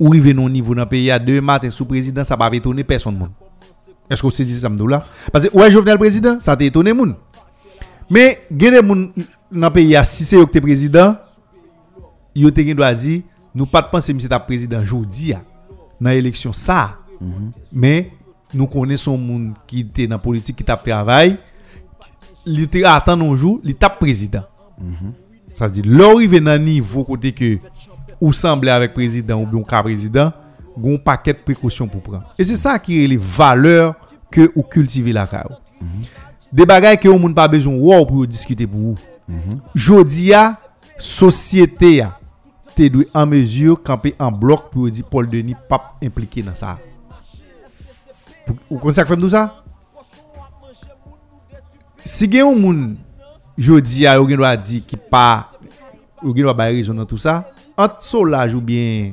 ou arriver non niveau dans le pays à demain matin sous président ça va pas étonner personne. Est-ce que vous saisissez ça là Parce que ouais Jovenel président ça t'a étonné moun. Mais des moun dans le pays si c'est est président yo te doit dire Nou pat panse mse ta prezident jodi ya nan eleksyon sa. Mm -hmm. Men nou konen son moun ki te nan politik ki tap travay. Li te atan nonjou, li tap prezident. Mm -hmm. Sa di lori ven nan nivou kote ke ou semble avek prezident ou biyon ka prezident, goun paket prekosyon pou pran. E se sa ki re le valeur ke ou kultive la ka ou. Mm -hmm. De bagay ke ou moun pa bezon waw pou yo diskute pou ou. Jodi ya, sosyete ya, te doit en mesure camper en bloc pour dire Paul Denis pas impliqué dans ça. Vous vous connaissez ça fait tout ça? Si gen yon moun jodi a yon gen doit dire qui pas yon gen tout ça, entre Solage ou bien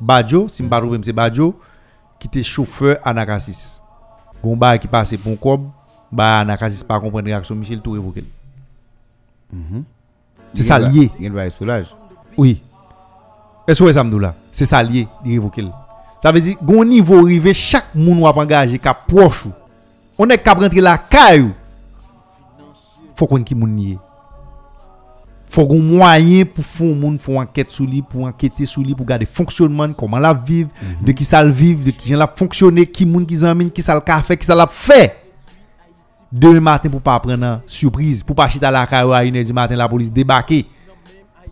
Badjo, si m'pa trouve c'est Badjo qui était chauffeur Anakasis. Gon ba qui passe pour un cob, ba Anakasis pas comprendre réaction Michel tout révoqué. C'est ça lié. Il y a un soulage. Oui. Est-ce que ça me là C'est ça lié, il révoquer. Ça veut dire gon niveau arrivé chaque moun ou engagé ka proche. On est cap rentrer la caillou. Faut qu'on qui moun nié. Faut qu'on moyen pour faire moun font enquête sur lui pour enquêter sur lui pour garder fonctionnement comment la vivre, de qui ça le vivre, de qui la fonctionner, qui moun qui zamine, qui ça le fait, qui ça l'a fait. Demain matin pour pas prendre une surprise, pour pas chiter à la caillou à 1h du matin la police débarquer.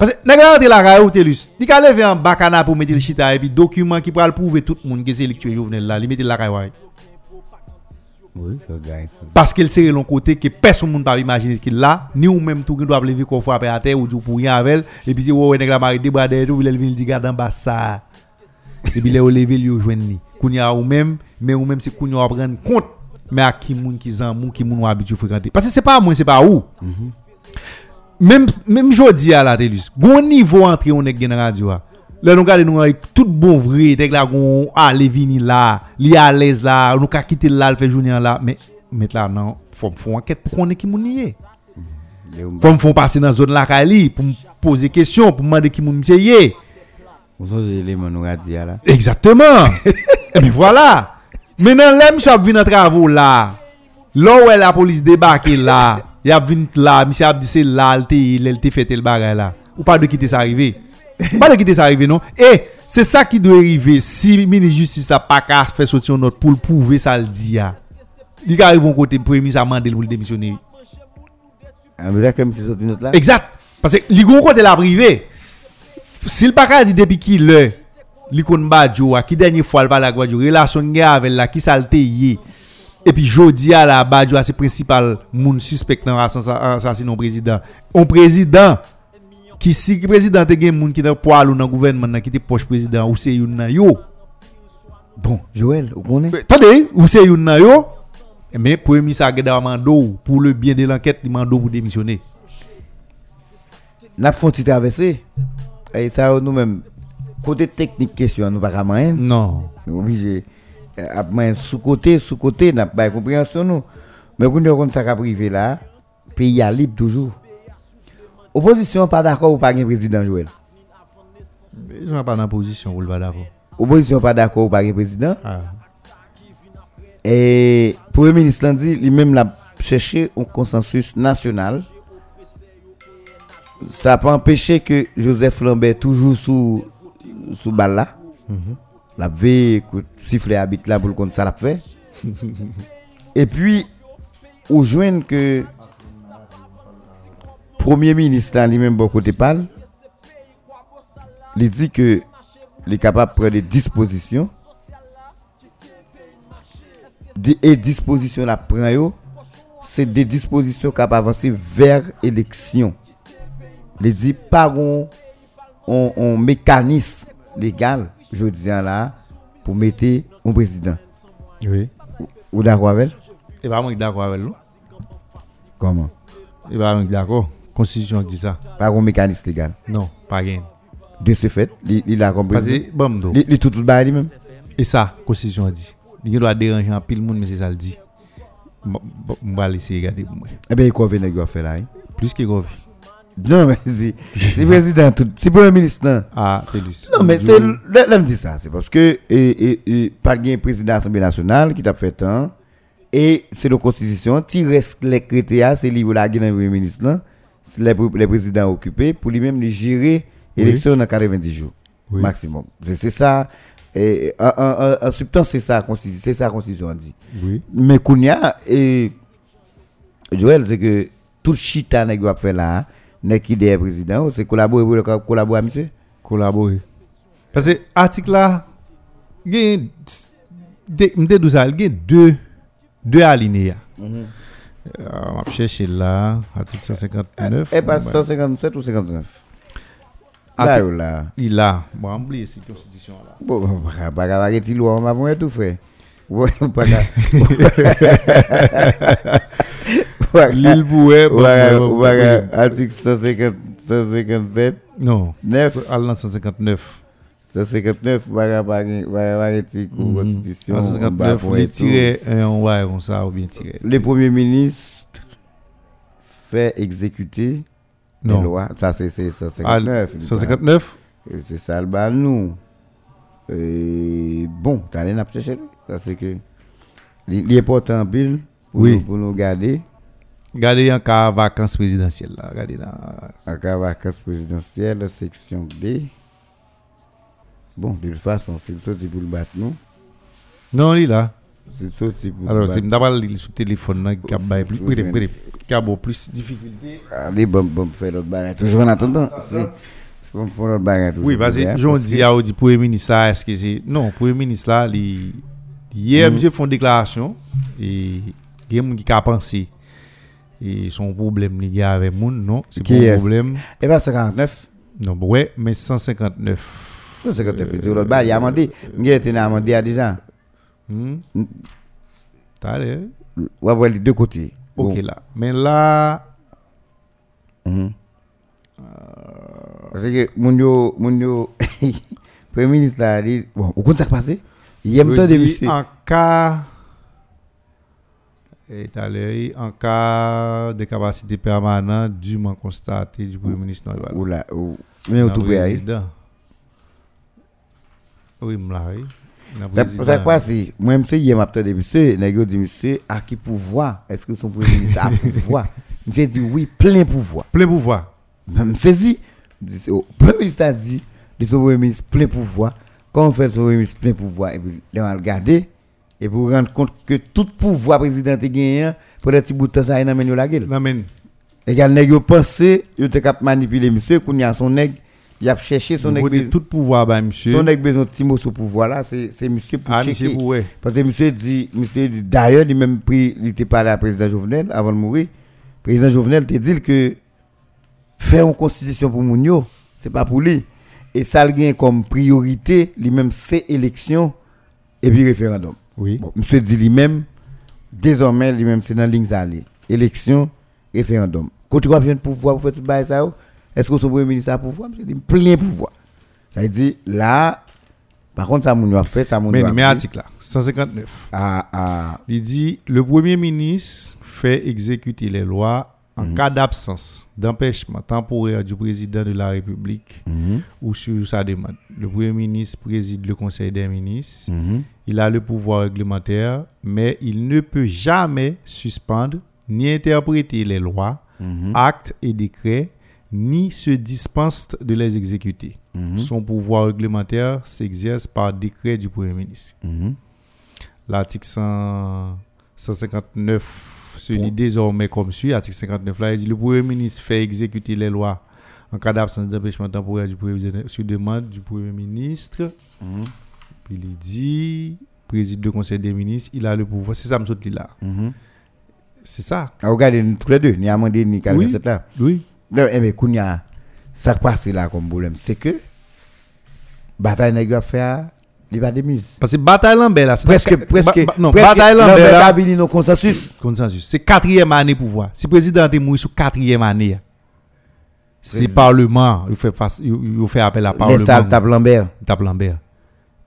Parce que, nèg rentre la caillou Telus, il ka lever en bacana pour mettre le chita et puis document qui pourra prouver tout le monde que c'est Jovenel là, il mette la caillou. Oui. Parce qu'elle serait l'on côté que personne ne peut imaginer qu'il là, ni ou même tout qui doit lever qu'on frappe à terre ou du pour rien avec elle, et puis ouais nèg la mari derrière tout, il vient dit garde en bas ça. Et puis les lever lui joindre ni. Kounya ou même, mais ou même c'est kounya prendre compte mais à qui moun qui zan moun qui moun ou habitué fréquenter. Parce que c'est pas moi, c'est pas où. Même même jodi à la télé, gon niveau entré on est gen radio. Là nous regarder nous avec tout bon vrai, que là gon aller vini là, li à l'aise là, nous ka quitter là, le fait journée là, mais mettre là non, faut faire enquête pour connaître qui moun est. Faut me faire passer dans zone là kali pour me poser question, pour me demander qui moun monsieur. Vous savez l'élément nous a dit là. Exactement. Et bien voilà. Maintenant, là, monsieur a vu dans travaux là. Là où est la police débarque là. Il a vu là, monsieur a dit c'est là, il fait le bagage là. Ou pas de quitter ça arriver. pas de quitter ça arriver non? Et c'est ça qui doit arriver si le ministre de justice a pas qu'à faire sortir une note pour prouver ça le dit. ah. Il arrive au côté premier ça mandé pour le démissionner. Ah, mais là, comme c'est sorti notre là. Exact. Parce que li gon côté la privé. Si le pas dit depuis qui le li kon badjo a qui dernière fois le pas la relation avec la qui salte yé. Et puis jodi à la a c'est principal moun suspect dans assassinat président. On président qui si président te gen moun qui dans poil ou dans gouvernement nan qui te proche président ou c'est yon nan yo. Bon, Joël, vous connaissez? Attendez, ou c'est yon nan yo? Mais premier ministre a mando pour le bien de l'enquête, il mando pour démissionner. N'a pas fait traverser. Et ça, nous-mêmes, côté technique question, nous pas moyen. Non. Nous obligés à moyen sous-côté, sous-côté, n'a pas de compréhension nous. Mais quand on comme ça qu'a privé là, pays à libre toujours. Opposition pas d'accord ou pas un président Joël? Je ne suis pas dans la position où le va d'accord. Opposition pas d'accord ou pas un président? Ah. Et Premier ministre l'a dit, lui-même l'a cherché un consensus national. Ça n'a pas empêché que Joseph Lambert, toujours sous, sous balle là, la veille, écoute, siffler habite là pour le compte ça l'a fait. Et puis, au joint que Premier ministre lui-même, bon côté parle, il dit que il est capable de prendre des dispositions Di- et disposition la prend c'est des dispositions qui avancer vers élection. Il dit un, un, un mécanisme légal, je dis là, pour mettre un président. Oui. Ou d'accord avec Et pas moi qui d'accord avec nous. Comment Et pas moi d'accord. Constitution dit ça. Pas un mécanisme légal. Non, pas rien. De ce fait, il, il a compris. Parce que, bon, Il, tout tout bas lui-même. et ça, Constitution dit. Il doit déranger un pile monde, mais c'est ça le dit. Bon, bon, On va laisser regarder pour moi. Eh bien, il convient de faire là. hein. Plus que grave. Non, mais c'est c'est président, c'est premier ministre. non. Ah, Télus. Non, mais c'est. Là, me dit ça. C'est parce que. Et, et, et, pas de président de l'Assemblée nationale qui t'a fait tant. Et c'est la constitution. Tu restes les critères, c'est lui la guerre premier ministre là. C'est les, les présidents occupés pour lui-même les gérer l'élection dans 90 jours. Oui. Maximum. C'est c'est ça. Et en, en, en- en substance, c'est ça, c'est ça la constitution dit. Oui. Mais Kounia et Joël, c'est que tout chita nèg va faire là, nèg qui est président, c'est collaborer pour le collaborer monsieur. Collaborer. Parce que article là, il y a deux, deux alinéas. Euh, on va chercher là, article 159. Et pas Bon, 157 ou 59. Là, ou là. Il a. Bon, on oublie cette constitution là. Bon, bon, pas pas arrêter loi, on va tout faire. Ouais, pas. L'île Bouet, bon. article 150 157 Non, 9 Allant 159. 159 pas pas pas arrêter Mhm. constitution. on va 159, point les tout. tirer un ouais comme ça ou bien tirer. Le Premier ministre fait exécuter les Non. lois. Ça, c'est c'est Al- 159. 159 Et C'est ça le bas nous. Et bon, t'as rien à chercher. Ça, c'est que. Il est important, Bill, pour, Oui. nous, pour nous garder Regardez un cas vacances présidentielles là. Regardez là. en cas de vacances présidentielles, section D. Bon, de toute façon, c'est le sorti pour le battre, nous. Non, il est là. C'est le sorti pour Alors, le c'est d'abord le sous téléphone là qui a bail plus plus plus qui a beaucoup plus de difficultés. Allez, bon, bon, faire l'autre bagarre. Toujours en attendant. Bon, faire l'autre bagarre. Oui, parce que j'en dis à au dit premier ministre est-ce que c'est non, premier ministre là, hier Mhm. monsieur font déclaration et il y a des gens qui a pensé et son problème a avec moun non, c'est Qui pas un problème. Eh bien, 59. Non, ouais, mais 159. Ça, c'est l'autre bagarre. Il a demandé. Il a été demandé à déjà. Hmm? T'as l'air. On va voir les deux côtés. Ok là. Mais là, Mhm. Parce que mon yo, mon yo, Premier ministre a dit, bon, au compte ça passé, il y a je temps de en cas et t'as l'air, en cas de capacité permanente dûment constatée du Premier ministre Noël Ou là, ou, mais au tout président. Oui, m'la, oui. Dans Ça quoi c'est? Moi monsieur il m'a temps de monsieur, nèg yo dit monsieur à qui pouvoir? Est-ce que son premier ministre a pouvoir? Monsieur dit oui, plein pouvoir. Plein pouvoir. Même saisi. Au- Premier ministre a dit son premier ministre plein pouvoir. Quand on fait son premier ministre plein pouvoir, et puis on va regarder, et pour rendre compte que tout pouvoir président est gagné, pour un petit bout de temps, ça y est, la gueule. Mais, Et il nèg yo pensé, yo te cap manipuler monsieur, qu'on y a son nèg, il a cherché son vous nèg. prenez tout pouvoir, bah, monsieur. Son nèg besoin de petit mot sur pouvoir là, c'est c'est monsieur pour Ah, checker. monsieur Boué. Parce que monsieur dit, monsieur dit d'ailleurs, il même pris, il était parlé à président Jovenel avant de mourir. Président Jovenel te dit que faire une constitution pour Mounio, c'est pas pour lui. Et ça le gagne comme priorité, lui-même, c'est élection et puis référendum. Oui. Bon, monsieur dit lui-même, désormais, lui-même, c'est dans la ligne. Élection, référendum. Quand tu as besoin de pouvoir pour faire tout ça, ça, est-ce que son premier ministre a pouvoir? Monsieur dit plein pouvoir. Ça veut dire, là, par contre, ça, a fait, ça, Mounio Mais, mais article là, 159. Ah, ah, Il dit le Premier ministre fait exécuter les lois en Mhm. cas d'absence, d'empêchement temporaire du président de la République mhm, ou sur sa demande. Le Premier ministre préside le Conseil des ministres. mhm. Il a le pouvoir réglementaire, mais il ne peut jamais suspendre ni interpréter les lois, actes et décrets, ni se dispense de les exécuter. Son pouvoir réglementaire s'exerce par décret du Premier ministre. L'article 100 159 se Bon. lit désormais comme suit. Article 59 là, il dit le Premier ministre fait exécuter les lois en cas d'absence d'empêchement temporaire du Premier sur demande du Premier ministre. Mhm. Puis il dit préside le Conseil des ministres, il a le pouvoir. C'est ça, saute là. Mhm. C'est ça. Ah, Regardez, nous, tous les deux, ni Amandé ni Calvin, Oui. là. Oui. Non, eh bien, Kounia, ça passe là comme problème, c'est que bataille n'est pas faire, il va de mise. Parce que bataille Lambert là, c'est Presque, presque, ba- non, presque, bataille Lambert là, consensus. consensus. C'est quatrième année pouvoir. Si le président est mort sur quatrième année, c'est. Parlement. Il fait, face, il, fait appel à Les Parlement. salles tape Lambert. Tape Lambert.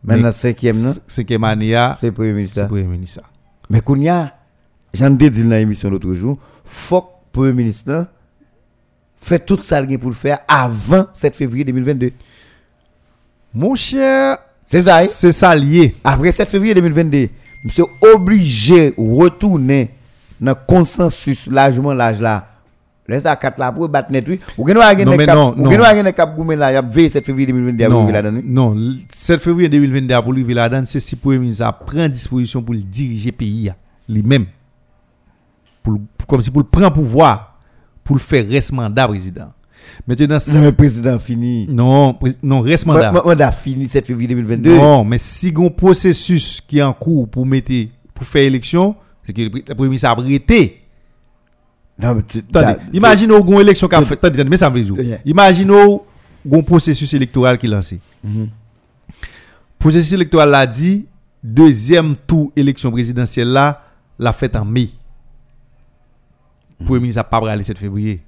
Maintenant, cinquième, non? cinquième année, C'est le premier ministre. c'est Premier ministre. Mais Kounia, j'en ai dit dans l'émission l'autre jour, faut que le premier ministre fait tout ça pour le faire avant 7 février 2022. Mon cher, C'est ça, hein? C'est ça lié. Après 7 février 2022, monsieur obligé de retourner dans le consensus largement l'âge là. Laisse à 4 là pour battre net oui. Ou gen wa gen Non, mais cap, ou gen wa gen cap goumen là, y a veillé 7 février 2022 Non, pour la donner. non, le 7 février 2022 pour lui la donne, c'est si Premier ministre prend disposition pour le diriger le pays ah, lui-même. Pour- comme si pour le prendre pouvoir, pour le faire reste mandat président. Maintenant, Non, mais président fini. non, non, reste mandat. A fini 7 février 2022. Non, mais si un processus qui est en cours pour mettre pour faire élection, c'est que le le Premier ministre a arrêté. Non, mais imagine une élection qu'a fait. Attendez, mais ça me. Yeah. Imagine un processus électoral qui est lancé. Mhm. Processus électoral l'a dit, deuxième tour élection présidentielle là, l'a fait en mai. Mhm. Premier ministre n'a pas bralé 7 février.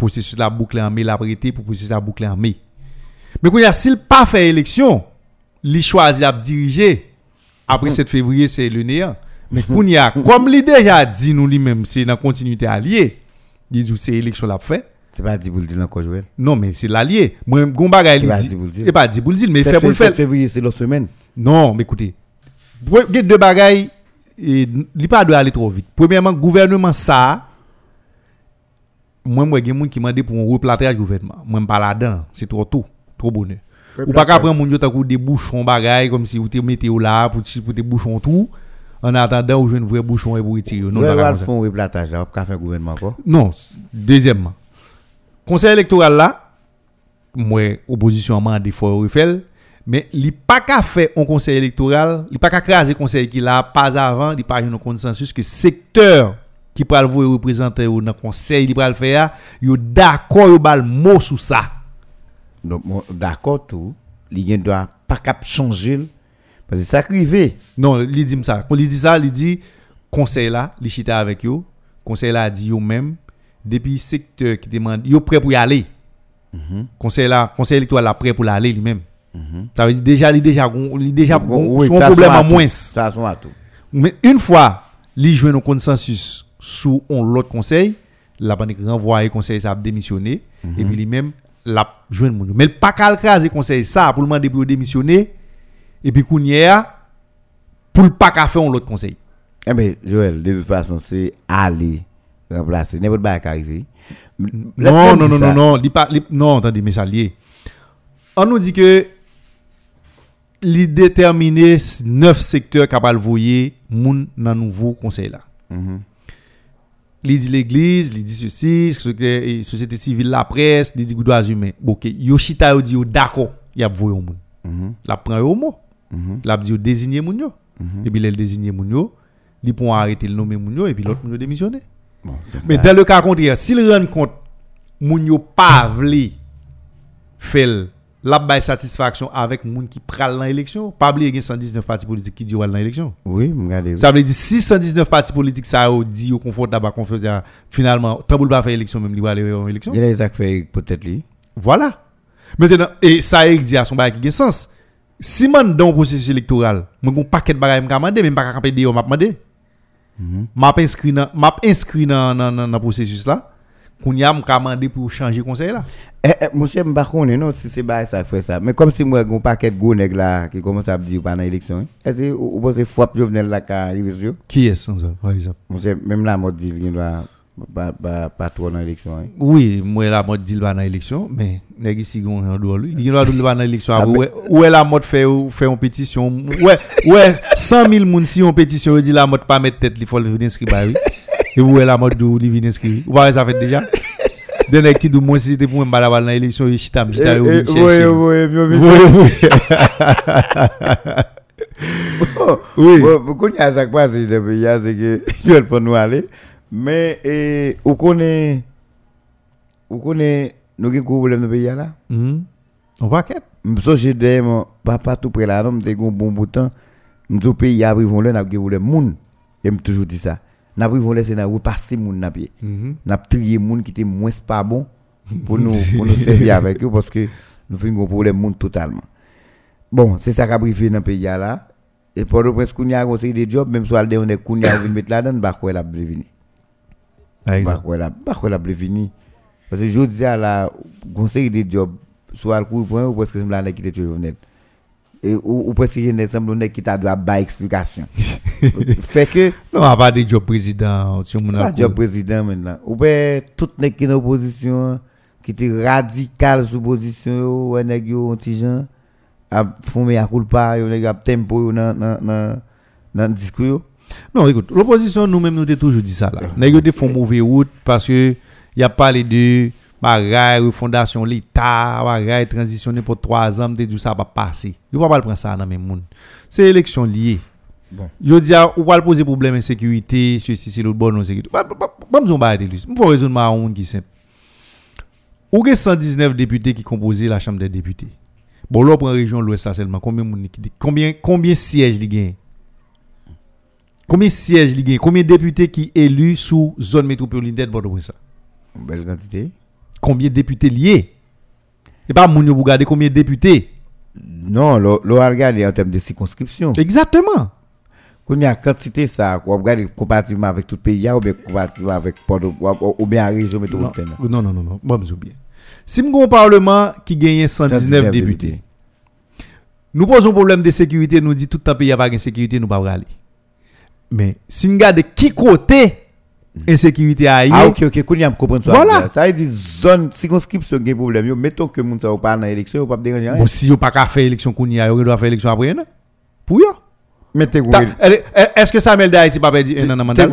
Processus la bouclé en mai, l'a arrêté pour processus la bouclé en mai. Mais quand s'il pas fait élection, il choisit à diriger. Après 7 février, c'est le néant. Mais quand il a, comme déjà dit nous lui-même, c'est dans la continuité alliée. Il dit c'est élection l'a fait. C'est pas dit pour le dire encore, Joël? Non, mais c'est l'allié. Moi, Gombaga, il pas dit. C'est pas dit pour le dire, mais il 7 fait pour le faire. février, c'est l'autre semaine. Non, mais écoutez. Il y a deux bagailles. Il pas doit aller trop vite. Premièrement, gouvernement ça. Moi, moi, a des gens qui m'ont demandé pour un replâtrage du gouvernement. Moi, je pas là-dedans. C'est trop tôt. Trop bonheur. Ou pas prendre mon yo des bouchons bagaille comme si vous te mettez au là pour pour des bouchons tout. En attendant, vous jouez un vrai bouchon et vous retirez. Non, pas comme un replatage là, pour faire un gouvernement encore. Non, deuxièmement. Conseil électoral là, moi, opposition m'a faut refaire, mais il pas qu'à faire un conseil électoral, il pas qu'à craser conseil qui là pas avant, il pas un consensus que secteur qui pral vous représenter ou dans conseil il pral faire, yo d'accord yo bal mot sur ça. Donc, d'accord, tout, il doit pas cap changer. Parce que ça arrivé. Non, il dit ça. Quand il dit ça, il dit conseil là, il chita avec yo. Conseil là a dit yo même depuis secteur qui demande yo prêt pour y aller. Conseil là, conseil électoral là prêt pour l'aller lui-même. Ça veut dire déjà il déjà il déjà Oui, son problème en moins. Ça sont à tout. Mais une fois, li joue un consensus sous on l'autre conseil, la banque renvoyer conseil ça a démissionné et puis lui-même la joindre moun. yo. Mais le pas qu'à craser conseil ça pour le demander pour démissionner et puis kounya pour le pas qu'à faire l'autre conseil. Eh bien, Joël, de toute façon, c'est aller remplacer. N'importe quoi qui arrive. Non, non, non, non, non, li non, attendez, mais ça lié. On nous dit que li déterminer neuf secteurs capable voyer moun dans nouveau conseil là. Mhm. Li dit l'église, li dit ceci, société civile, la presse, li dit droits humains. OK, yo chita yo dit yo d'accord, y a voyer moun. Mhm. La prend yo mot. Mhm. La dit yo désigner moun yo. Et puis le désigner moun yo, li pour arrêter le nommer moun yo et puis l'autre moun yo démissionner. Bon, c'est Mais dans le cas contraire, s'il rend compte, moun yo pas vle fait la satisfaction avec moun qui pral dans l'élection, pas oublier qu'il y a 119 partis politiques qui disent dans l'élection. Oui, regardez. Ça veut dire si 119 partis politiques ça a dit au confortable à confortable finalement tant pas faire élection même li va aller en élection. Il a fait peut-être lui. Voilà. Maintenant et ça Eric dit à son bail qui a sens. Si man dans le processus électoral, moi gon paquet de bagages m'a demandé même pas capable de m'a demandé. M'a inscrit dans m'a inscrit dans dans processus là. Qu'on y a m'a demandé pour changer conseil là. Eh, eh, monsieur, je ne sais pas non, si c'est pas ça fait ça. Mais comme si moi, un paquet de gros nègres là qui commence à me dire pendant l'élection, hein. est-ce que vous pensez que Jovenel là qui arrive sur? Qui est sans ça par exemple Monsieur, même là, moi, dis qu'il doit pas, trop dans l'élection. Hein. Oui, moi la mode dit pas dans l'élection, mais nèg ici gon en dehors lui. Il doit dire pas dans l'élection. Ah, Ouais, ouais la mode fait fait une pétition. Ouais, ouais, 100 000 moun si on pétition, il dit la mode pas mettre tête, il faut le venir inscrire Et ouais la mode d'où il vient inscrire? Ou pas ça fait déjà? Des nèg qui dou moi si c'était pour me balabal dans l'élection, il chita, Eh, eh, Oui, oui, Oui, oui. Oui. Beaucoup de choses qui passent dans le pays, c'est que je pas nous aller. Mais, eh, vous connaissez, vous connaissez, nous avons un problème dans le pays là? Mhm. On va qu'être. Papa tout près là, bon bout de temps. Nous pays moun. Et toujours dit ça. N'a pris voler c'est n'a repasser moun n'a pied. Mhm. N'a trier moun qui était moins pas bon pour nous pour nous servir avec eux parce que nous faisons un problème moun totalement. Bon, c'est ça qu'a briefé dans pays là. Et pour le prince Kounia a conseillé des jobs même soit on est Kounia vient mettre là-dedans, bah quoi la venir. Par Bah exemple. quoi la bah quoi la venir. Parce que je dis à la conseil des jobs soit le coup point ou parce que c'est là qui était toujours net. Et ou, ou parce que il semble qui t'a doit ba explication. fait que Non, on va pas de job président, si on pas a job président maintenant. Ou bien tout nèg qui dans opposition qui était radical sous position ou nèg yo un petit gens a fumé à culpa nèg a tempo dans dans dans discours. Non, écoute, l'opposition, nous-mêmes, nous avons toujours dit ça là. Avons fait une mauvaise route parce que il y a parlé de bagaille, refondation l'État, bagaille, transitionner pour trois ans, nous dit ça va passer. Il ne pas prendre ça dans même monde. C'est élection liée. Je dis, on va poser problème d'insécurité, ceci, c'est l'autre bon, non sécurité. Pas besoin de de lui. Il faut raisonnement à qui est simple. Ou a 119 députés qui composent la Chambre des députés. Bon, là, pour la région de l'Ouest, seulement, combien, de combien, combien de sièges il gagne Combien de sièges il gagne Combien de députés qui élus sous zone métropolitaine de Bordeaux-Prince Une belle quantité. Combien de députés liés? Et pas moun yo pour regarder combien de députés? Non, lo lo a regardé en termes de circonscription. Exactement. Quand il y a quantité ça, quoi regarder comparativement avec tout pays ou bien comparativement avec ou bien la région métropolitaine. non, non, non, non. Moi, je bien. Si nous avons un parlement qui gagne 119 119 députés, nous posons un problème de sécurité, nous dit tout le pays a pas de sécurité, nous ne pouvons pas aller. Mais si nous regardons qui côté insécurité a Ah ok ok, a comprendre ça. Voilà. Ça veut dire zone circonscription qui problème. Yo, mettons que ça ou pas dans l'élection, ou pas déranger bon, si vous pas faire élection qu'on y a, vous doit faire élection après, non? Pour vous Elle- Est-ce que Samuel d'Haïti pas perdu un an mandat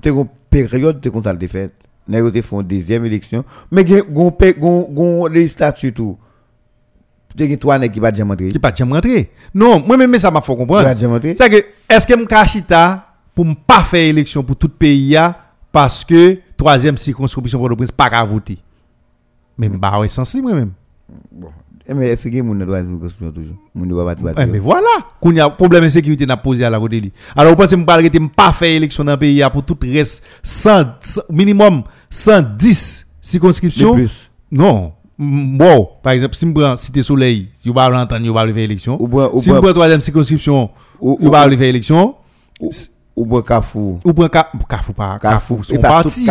t'es gon période t'es comme ça le fait. Nèg te font deuxième élection, mais pe- gon gon législature tout. T'es gen trois qui pas jamais entrer. Qui pas jamais rentré Non, moi-même, ça m'a fait comprendre. pas. C'est que, est-ce que je chita pour ne pas faire élection pour tout le pays parce que troisième circonscription pour le prince pas qu'à voter? Mais bah ouais sensible moi-même. Bon, mais est-ce que moun doit une constitution toujours? Moun doit pas mais voilà, qu'on y a problème de sécurité n'a posé à la côté. Alors vous pensez me parler que pas fait élection dans le pays pour tout reste 100 100 minimum 110 circonscriptions? Plus. Non. Bon, par exemple, si je prends Cité Soleil, si vous parlez entendre, vous parlez faire élection. Si je prends troisième circonscription, Ou- vous ou- parlez faire élection. Ou- Ou bien Kafou. Ou prend Ca- Carrefour pas Et son pas parti.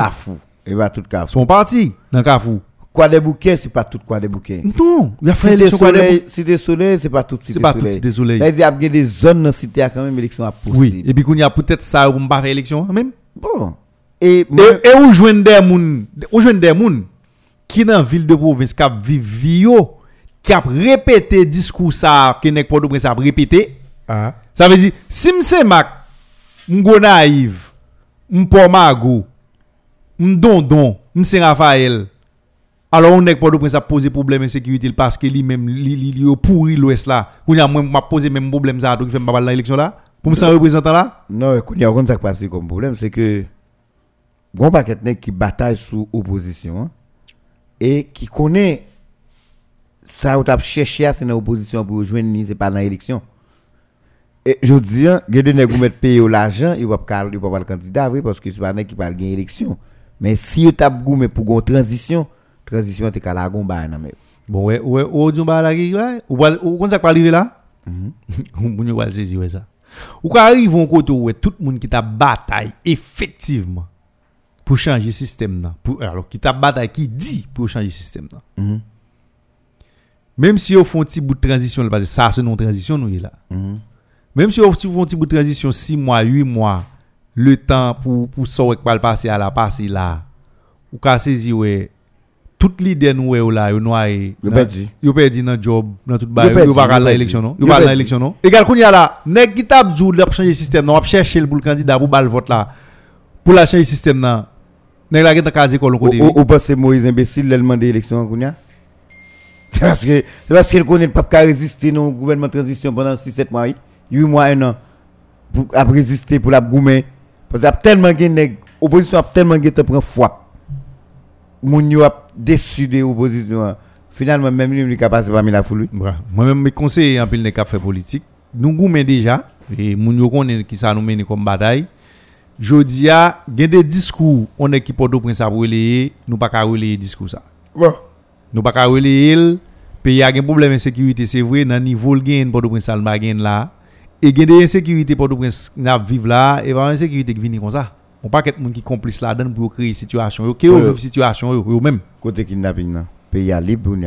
Et pas tout. Son parti dans Carrefour. Quoi des bouquets, c'est pas tout quoi des bouquets. Non, il a fait élection quoi soleil, cité soleil, c'est pas tout cité C'est pas tout. Cité Soleil. Ça veut dire qu'il y a des zones dans la cité à quand même élection à possible. Oui, et puis qu'on y a peut-être ça pour pas faire élection même. Bon. Et où joignent des moun, où joignent des moun? Qui dans ville de province qui vivent vio, qui a répété discours ça que nek Port au Prince a répété? Ça veut dire si m'se mak, m'go naïve, m'po mago, m'dondon, m'se Raphaël. Alors on nek Port au Prince a posé problème de sécurité parce que lui même li li li yo pourri l'ouest là. Y a m'a posé même problème ça donc il fait pas l'élection là. Pour me sentir représentant là? Non, il y a un ça passe comme problème, c'est que grand paquet de qui bataille sous opposition hein, et qui connaît ça ou t'a cherché à c'est dans opposition pour rejoindre ni c'est pas dans élection. Et je dis hein, il y a des nèg qui mettent payer l'argent, il va pas il va pas le candidat oui parce que c'est pas qui pas gagner élection. Mais si vous goumé pour une transition, transition t'es qu'à la gomba non mais Bon, ouais, ouais, ou du ba la qui, ouais, ou ou kon ça pas arriver là? Ou ouais ça. Ou ka arrive un côté où tout le monde qui t'a bataille effectivement pour changer le système là, pour alors qui t'a bataille qui dit pour changer le système là. Mhm. Même si on font un petit bout de transition parce que ça c'est non transition nous. Mhm. Même si on font un petit bout de transition 6 mois, 8 mois, le temps pour ça passer à la passer là. Ou saisi ouais toute l'idée nous ouais là, yo noyé. Yo perdu. Yo perdu dans job, dans tout Yo bail, yo pas yo la perdu. élection non? Yo Yo pas la perdu. élection non? Égal qu'on y a là, nèg qui t'a djou l'a changer système non, on chercher pour le candidat pour bal vote là. Pour la changer système là. Nèg la qui t'a casé côté. ou, Moïse imbécile, il demande l'élection Kounia C'est parce que c'est parce qu'il connaît pas qu'à résister non gouvernement transition pendant 6 7 mois, 8 mois un an pour à résister pour la goumer parce qu'il y a tellement de nèg opposition a tellement de temps. Moun yo a déçu de opposition. Finalement même lui il est capable parmi la foule. Bra. Moi-même, mes conseillers en pile n'est qu'à faire politique. Nous goumens déjà, et moun yo connaît qui ça nous mène comme bataille. Jodi a, gen des discours, on est qui porte au prince à relayer, nous pas qu'à relayer discours ça. Bon. Nous pas qu'à relayer el, pays a gen problème de sécurité, c'est vrai, dans niveau le gen porte au prince al ma gen là. Et gen des insécurité porte au prince n'a vivre là, et pas une insécurité qui vient comme ça. On pas qui complice là-dedans pour créer situation. Qui yo Ouais. vivre situation yo même. Côté kidnapping là, pays à libre.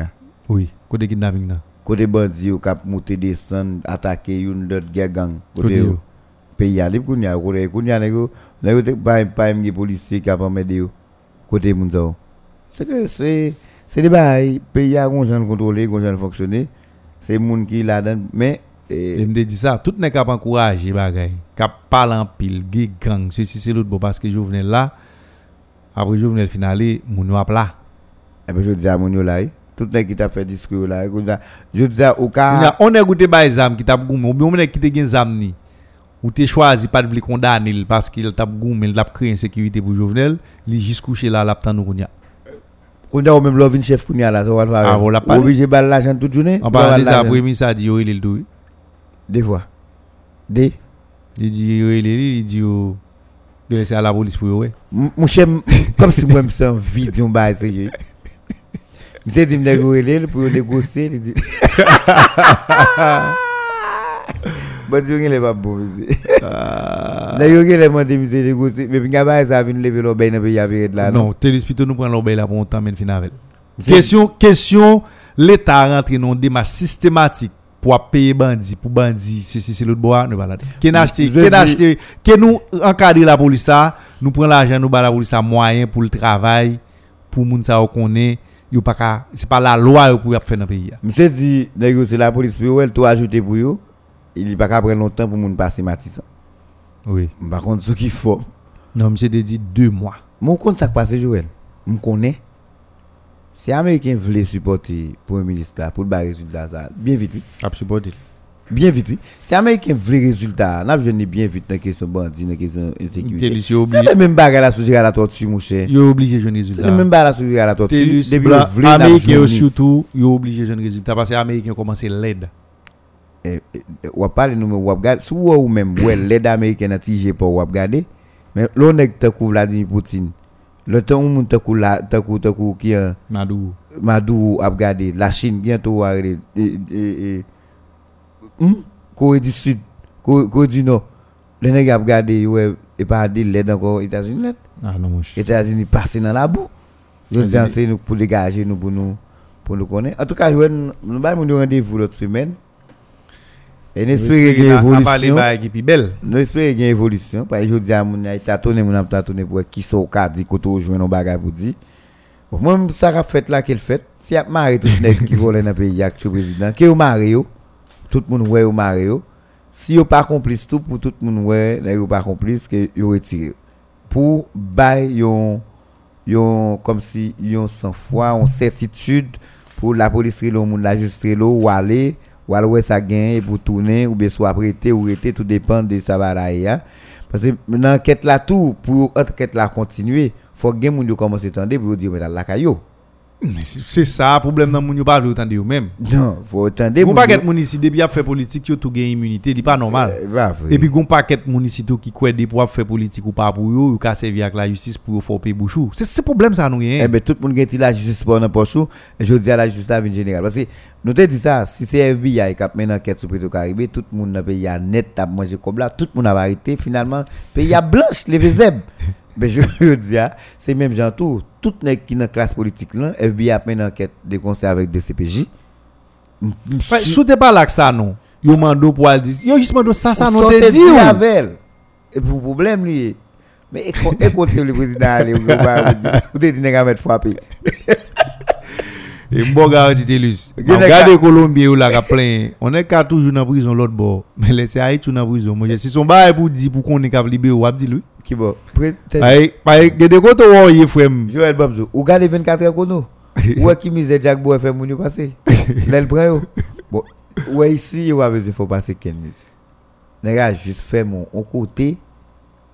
Oui, côté kidnapping là. Côté bandit yo cap monter descendre attaquer une autre gang. Côté pays à libre kounya côté kounya nego nego te pas pas des policiers qui a m'aider yo côté moun ça c'est que c'est c'est des bail pays a gon gens contrôler gon gens fonctionner c'est moun qui là dedans mais Et eh, me dit ça, tout n'est qu'à pas encourager bagay. Qu'à parler en pile, gang, ceci c'est l'autre bon parce que Jovenel là, après Jovenel finale, moun yo ap là. eh ben je dis à moun yo là eh, tout nèg qui t'a fait discours là ça je dis à au On cas a- On goûté bay zam qui t'a goumé, ou bien on est qui te gen zam ni. Ou te choisi pas de vle condamner parce qu'il t'a goumé, il a créé insécurité pour Jovenel, li juste couché là, l'a nous kounya. kounya ou même lovin chef kounya là ça va faire Ah, on l'a pas dit. obligé bal l'argent toute journée En tu vas parlant de bal ça, l'argent. après mi ça dit yo il est le doué. Des voix. Des. Il dit, il dit, de laisser à la police pour ouais. Mon chef, comme si moi, je me sens vide, on va essayer. Je me dit, je vais pour négocier. Il dit, Bon, tu n'es pas bon, monsieur. Ah. Là, yo gèle mwen de mise negosye, mè pi nga ba e sa vin leve l'obey nan pe yapire la. Non, non? Telespiton nou pran l'obey la pou an tan men fin avel. Kesyon, kesyon, l'Etat rentre nan dema sistematik pour payer bandit, pour bandit, ceci, c'est l'autre bois, nous balade. Qui acheté, qui acheté, qui nous encadre la police là, nous prenons l'argent, nous bat la police à moyen pour le travail, pour moun sa ou connaît, yo pas ka, c'est pas la loi yo pour faire dans le pays. Monsieur dit, négocier la police pour elle tout ajouté pour eux. Il pas qu'à prendre longtemps pour moun passer Matisse. Oui. Par contre, ce qu'il faut. Non, monsieur dit deux mois. Mon compte ça passe Joël. Je connais. Si Américain voulait supporter un ministre là, pour le résultat ça, bien vite. oui. A supporter. Bien vite, oui. C'est Américain vrai résultat. N'a besoin de bien vite dans la question bandit, dans la question insécurité. C'est le même bagage là sous à la tortue, mon cher. Yo obligé jeune C'est résultat. le même bagage là sous à la tortue. Télus, Depuis blanc, le vrai n'a américain yo besoin de- surtout, jeune résultat parce que américain commence l'aide. Eh, eh, ou parle nous mais ou regarde sous ou même ouais l'aide américaine a tigé pour ou regarder mais l'on est couvre Vladimir Poutine le temps où couvre qui euh, Madou. Madou a regardé la Chine bientôt arrêter et et hum, Corée du Sud Corée du Nord les nèg a regardé et pas de l'aide encore États-Unis. Ah non mon. États-Unis passé dans la boue je dis c'est nous pour dégager nous pour nous pour nous connaître en tout cas je nous ba nous rendez-vous l'autre semaine et n'espérer qu'il y parler évolution espérons qu'il y ait évolution. Parce que je dis à mon a tâtonné, mon a tâtonné pour qui sont au cas, dit qu'on joue nos bagages pour dire. Moi, ça a fait là qu'elle fait. Si y a marre tout le qui vole dans le pays, avec le président, qui est Mario, tout le monde ouais au Mario. Si yo pas complice tout, pour tout le monde là yo pas complice, que yo retire. Pour bail yon, comme si yon sans foi, yon certitude, pour la police le monde, la justice ou aller, ou ouais ça gagne pour tourner, ou bien soit prêter ou rester, tout dépend de sa bataille. hein. Parce que dans l'enquête là tout, pour enquête là continuer, faut que moun yo commence à tendre pour dire mais la caillou. Mais c'est c'est ça problème dans moun yo pas autant de même. Non, faut attendre. Gon paquet moun ici depuis a fait politique yo tout gagne immunité, dit pas normal. Et puis gon paquet moun ici tout qui croit des pour faire politique ou pas pour yo, ou ka servir avec la justice pour faire payer bouchou. C'est ce problème ça nous Eh rien. ben, tout le monde qui la justice pour n'importe où, et je dis à la justice en général. Parce que, nous te dit ça, si c'est FBI qui a mené enquête sur Petro Caribé, tout le monde dans le pays a net, a mangé comme là, tout le monde a arrêté, finalement, le pays a blanche, les zèbres. Mais je veux dire, c'est même gens tout, tout le qui dans la classe politique là, FBI a mené enquête de concert avec des CPJ. M- m- Fait, si- Sous te pas là que ça non. Yo mando pour aller dire, yo juste mando ça ça on non te dit. dit avec. Et pour problème, lui, mais écoutez le président, allez, vous vous dites, vous mettre frappé. Et bon garanti Telus. Gen Regardez Colombie ou là qui plein. On est qu'à toujours dans prison l'autre bord. Mais laissez Haïti dans prison. Moi si son bail pour dire pour qu'on est capable libérer ou dit lui. Qui bon? Aïe, aïe, gade koto wo ye frère. Joël Bamzo, ou gade 24 heures kono. Ou qui mise Jack Boy fait moun yo passer. L'el prend yo. Bon, ou ici yo a besoin faut passer ken mise. Nèg juste fait mon on côté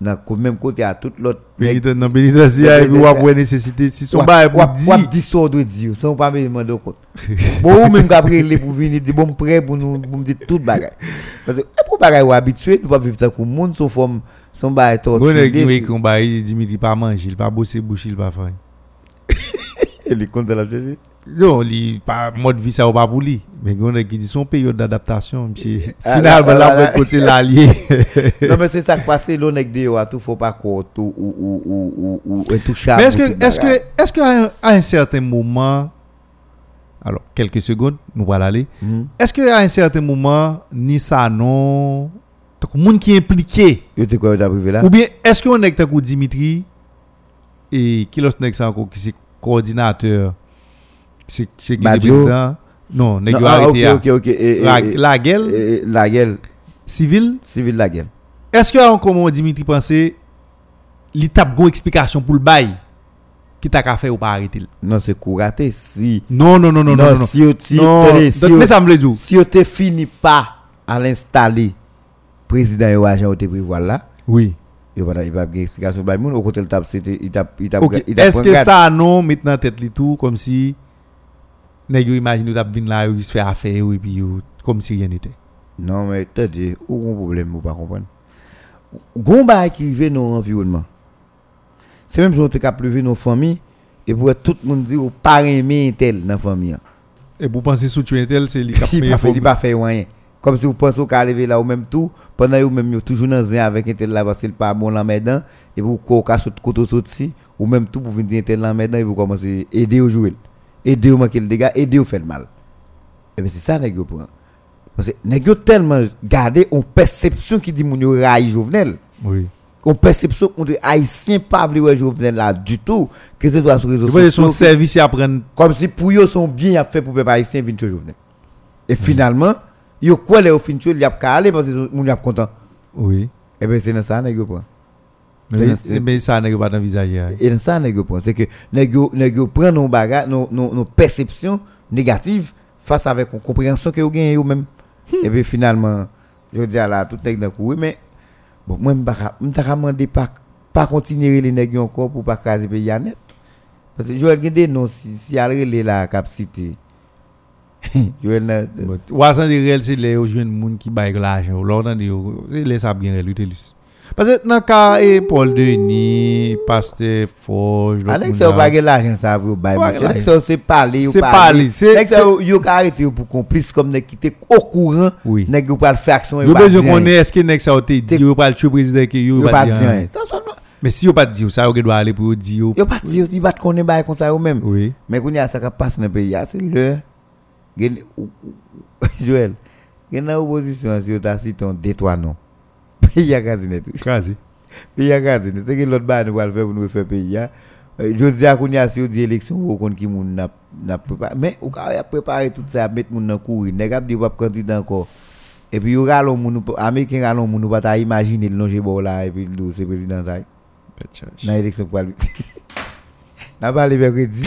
dans le même côté à tout l'autre. dans pénitentiaire et puis ou après nécessité si son bail pour dire. di so doit dire sans pas me demander compte. Bon ou même qu'après les pour venir dire bon prêt pour nous pour me dire tout. Parce que eh, pour bagay ou habitué, nous pas vivre tant que monde son forme son bail Bon torturé. nèg qui qu'on bail Dimitri pas manger, il pas bosser bouche, il pas faire. Il est content la chercher. Non, li pas mode vie ça ou pas pour lui. Mais gon nèg qui dit son période d'adaptation, monsieur. Ah, Finalement là, là. côté l'allié. non mais c'est ça qui passe l'on nèg de a tout faut pas quoi tout ou ou ou ou ou intouchable. Mais est-ce que, est-ce que, est-ce qu'à un, à certain moment, alors quelques secondes, nous allons aller. Mhm. Est-ce qu'à un certain moment, ni ça non, donc monde qui est impliqué, ou bien est-ce qu'on est que Dimitri et qui l'autre ça encore qui c'est coordinateur, c'est c'est qui le président, non, Non, yo ah, ok ok ok et, et, la, et- la gueule et- la gueule civile. civil la gueule. Est-ce que moment Dimitri pensait, il tape une explication pour le bail, qui t'a faire ou pas arrêter? Non c'est couraté si Non, non, non, non, non, non. si yo- mais ça me dit. si fini pas à l'installer président yo agent te prévoir là Oui. il pas de explication ba moun au côté il t'a il t'a Ok. il t'a Est-ce que ça non maintenant tête li tout comme si nèg yo imagine ou t'a vinn là yo se fait affaire et puis comme si rien n'était. Non, mais t'as dit, ou un problème, ou pas comprendre. Gon ba qui rive dans l'environnement. C'est même si on te cap lever nos familles, et pour tout le monde dire, ou pas aimer tel dans la famille. Et pour penser sous tu tel c'est Il mais pas fait, pas fait rien. Comme si vous pensez au cas là ou même tout, pendant que vous même toujours dans un avec un tel là parce qu'il pas bon là maintenant, et vous ko ka saute côté sorti, ou même tout pour venir dire tel là maintenant, et vous commencez à aider au jouer. Aider au manquer le dégât, aider au faire le mal. Et bien c'est ça nèg yo prend. Parce que nèg yo tellement gardé en perception qui dit moun yo raï Jovenel. Oui. On perception qu'on dit haïtien pas vle Jovenel là du tout, que ce soit sur les réseaux vois son sociaux. service à prendre Comme si pour eux son bien a fait pour peuple haïtien venir Jovenel. Et finalement, yo quoi les au fin il y a qu'à aller parce que moun y a content. Oui. Et ben c'est dans ça nèg yo prend. Mais, C'est- mais ça nèg pas envisager. Et dans ça nèg yo prend, c'est que nèg yo nèg yo prend nos bagages, nos nos nos perceptions négatives face avec une compréhension que yo gagne yo même. Et puis finalement, je dis à la tout nèg dans oui mais bon moi m'pa m'ta demander pas pas continuer les nèg encore pour pas craser pays net. Parce que Joël gade non si la capacité. Joël na Ou c'est les jeunes monde qui bail l'argent ou bien lui telus. Parce que dans le cas et Paul Denis, Pasteur Forge, Alex ça pas l'argent ça pour bail. Alex c'est parler ou C'est parler, c'est Alex ça yo arrêté pour complice comme nèg qui était au courant nèg ou pas faire action Yo besoin connaître est-ce que nek ça te dit yo pas le président que yo pas pas dire. Ça. Mais si yo pas dire ça yo doit aller pour dire. Yo pas dire yo pas connaître bail comme ça yo même. Oui. Mais quand il y a ça qui passe dans le pays, ah, c'est le. ou- ou- Joël, il y a une opposition si tu as cité un détour non. Pays à casiner tout. Quasi. Pays à casiner. C'est que l'autre bas nous va le faire pour nous faire pays. Je dis à qu'on y a si on dit élection, ou qu'on qui moun n'a préparé. Mais ou quand a préparé tout ça, mettre moun dans courir. Nèg ap di pas candidat encore. Et puis yo ralon moun américain ralon moun pas imaginer le longer bon là et puis nous c'est président ça. Dans l'élection pour lui. N'a pas les mercredi.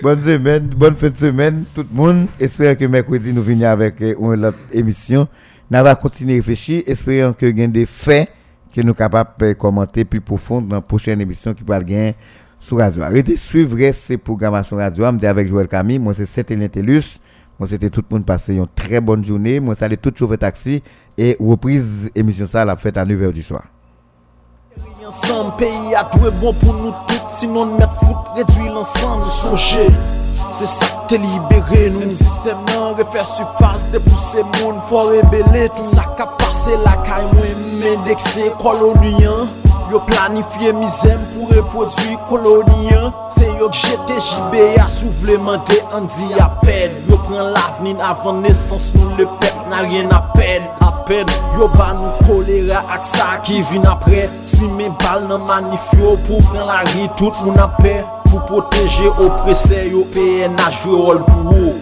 bonne semaine, bonne fin de semaine tout le monde. Espère que mercredi nous venons avec euh, une autre émission. Nous va continuer à réfléchir, espérant que gain des faits que nous capables de commenter plus profond dans la prochaine émission qui va gagner sur radio. Arrêtez de suivre ces programmations radio. Je avec Joël Camille, moi c'est Saint Telus. Moi c'était tout le monde passer une très bonne journée. Moi salue tout chauffeur taxi et reprise émission ça la fête à 9h du soir. Ensemble, pays a tout bon pour nous tous, sinon mettre foot, réduire l'ensemble, songer. Se sak te libere nou M sistem nan refer sufas De pousse moun fò rebele tout. Sak a pase la kay mwen mendekse koloniyan Yo planifié misère pour reproduire colonien. C'est yo JB à souvlementer, on dit à peine. Yo prend l'avenir avant naissance, nous le peuple n'a rien. À peine, yo ba nous choléra ak ça qui vient après. Si mes balles nan manif yo pour prendre la rue, tout moun a paix. Pour protéger oppressé yo PNH joué rôle pour eux.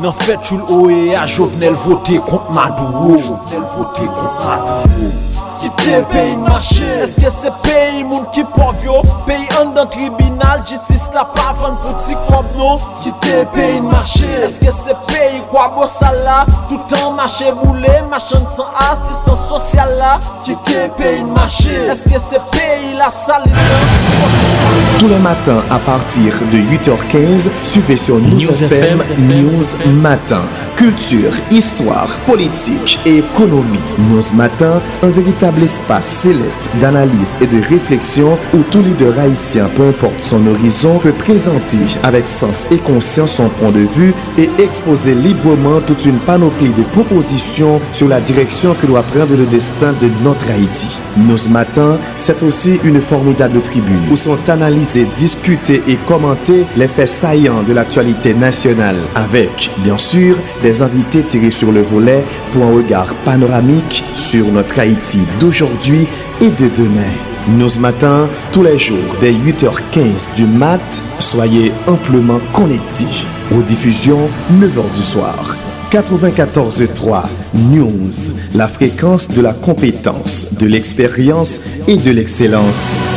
Nan fait tu l'OEA, Jovenel voté contre Maduro. Jovenel voté contre Maduro. Quitter pays marché. Est-ce que c'est pays moun qui pauvre yo Pays en dans tribunal Justice la pas vendre pour petit comme non Quitter pays marché. Est-ce que c'est pays quoi beau ça là? Tout en marché boulé Machin sans assistance sociale là. Quitter pays marché. Est-ce que c'est pays la salle Tous les matins à partir de 8h15, suivez sur News, News FM, FM, News Matin. Culture, histoire, politique et économie. News Matin, un véritable espace sélect d'analyse et de réflexion où tout leader haïtien, peu importe son horizon, peut présenter avec sens et conscience son point de vue et exposer librement toute une panoplie de propositions sur la direction que doit prendre le destin de notre Haïti. Nos matins, c'est aussi une formidable tribune où sont analysés, discutés et commentés les faits saillants de l'actualité nationale avec, bien sûr, des invités tirés sur le volet pour un regard panoramique sur notre Haïti d'aujourd'hui et de demain. Nos matins, tous les jours, dès 8h15 du mat, soyez amplement connectés aux diffusions 9h du soir. 94.3 News, la fréquence de la compétence, de l'expérience et de l'excellence.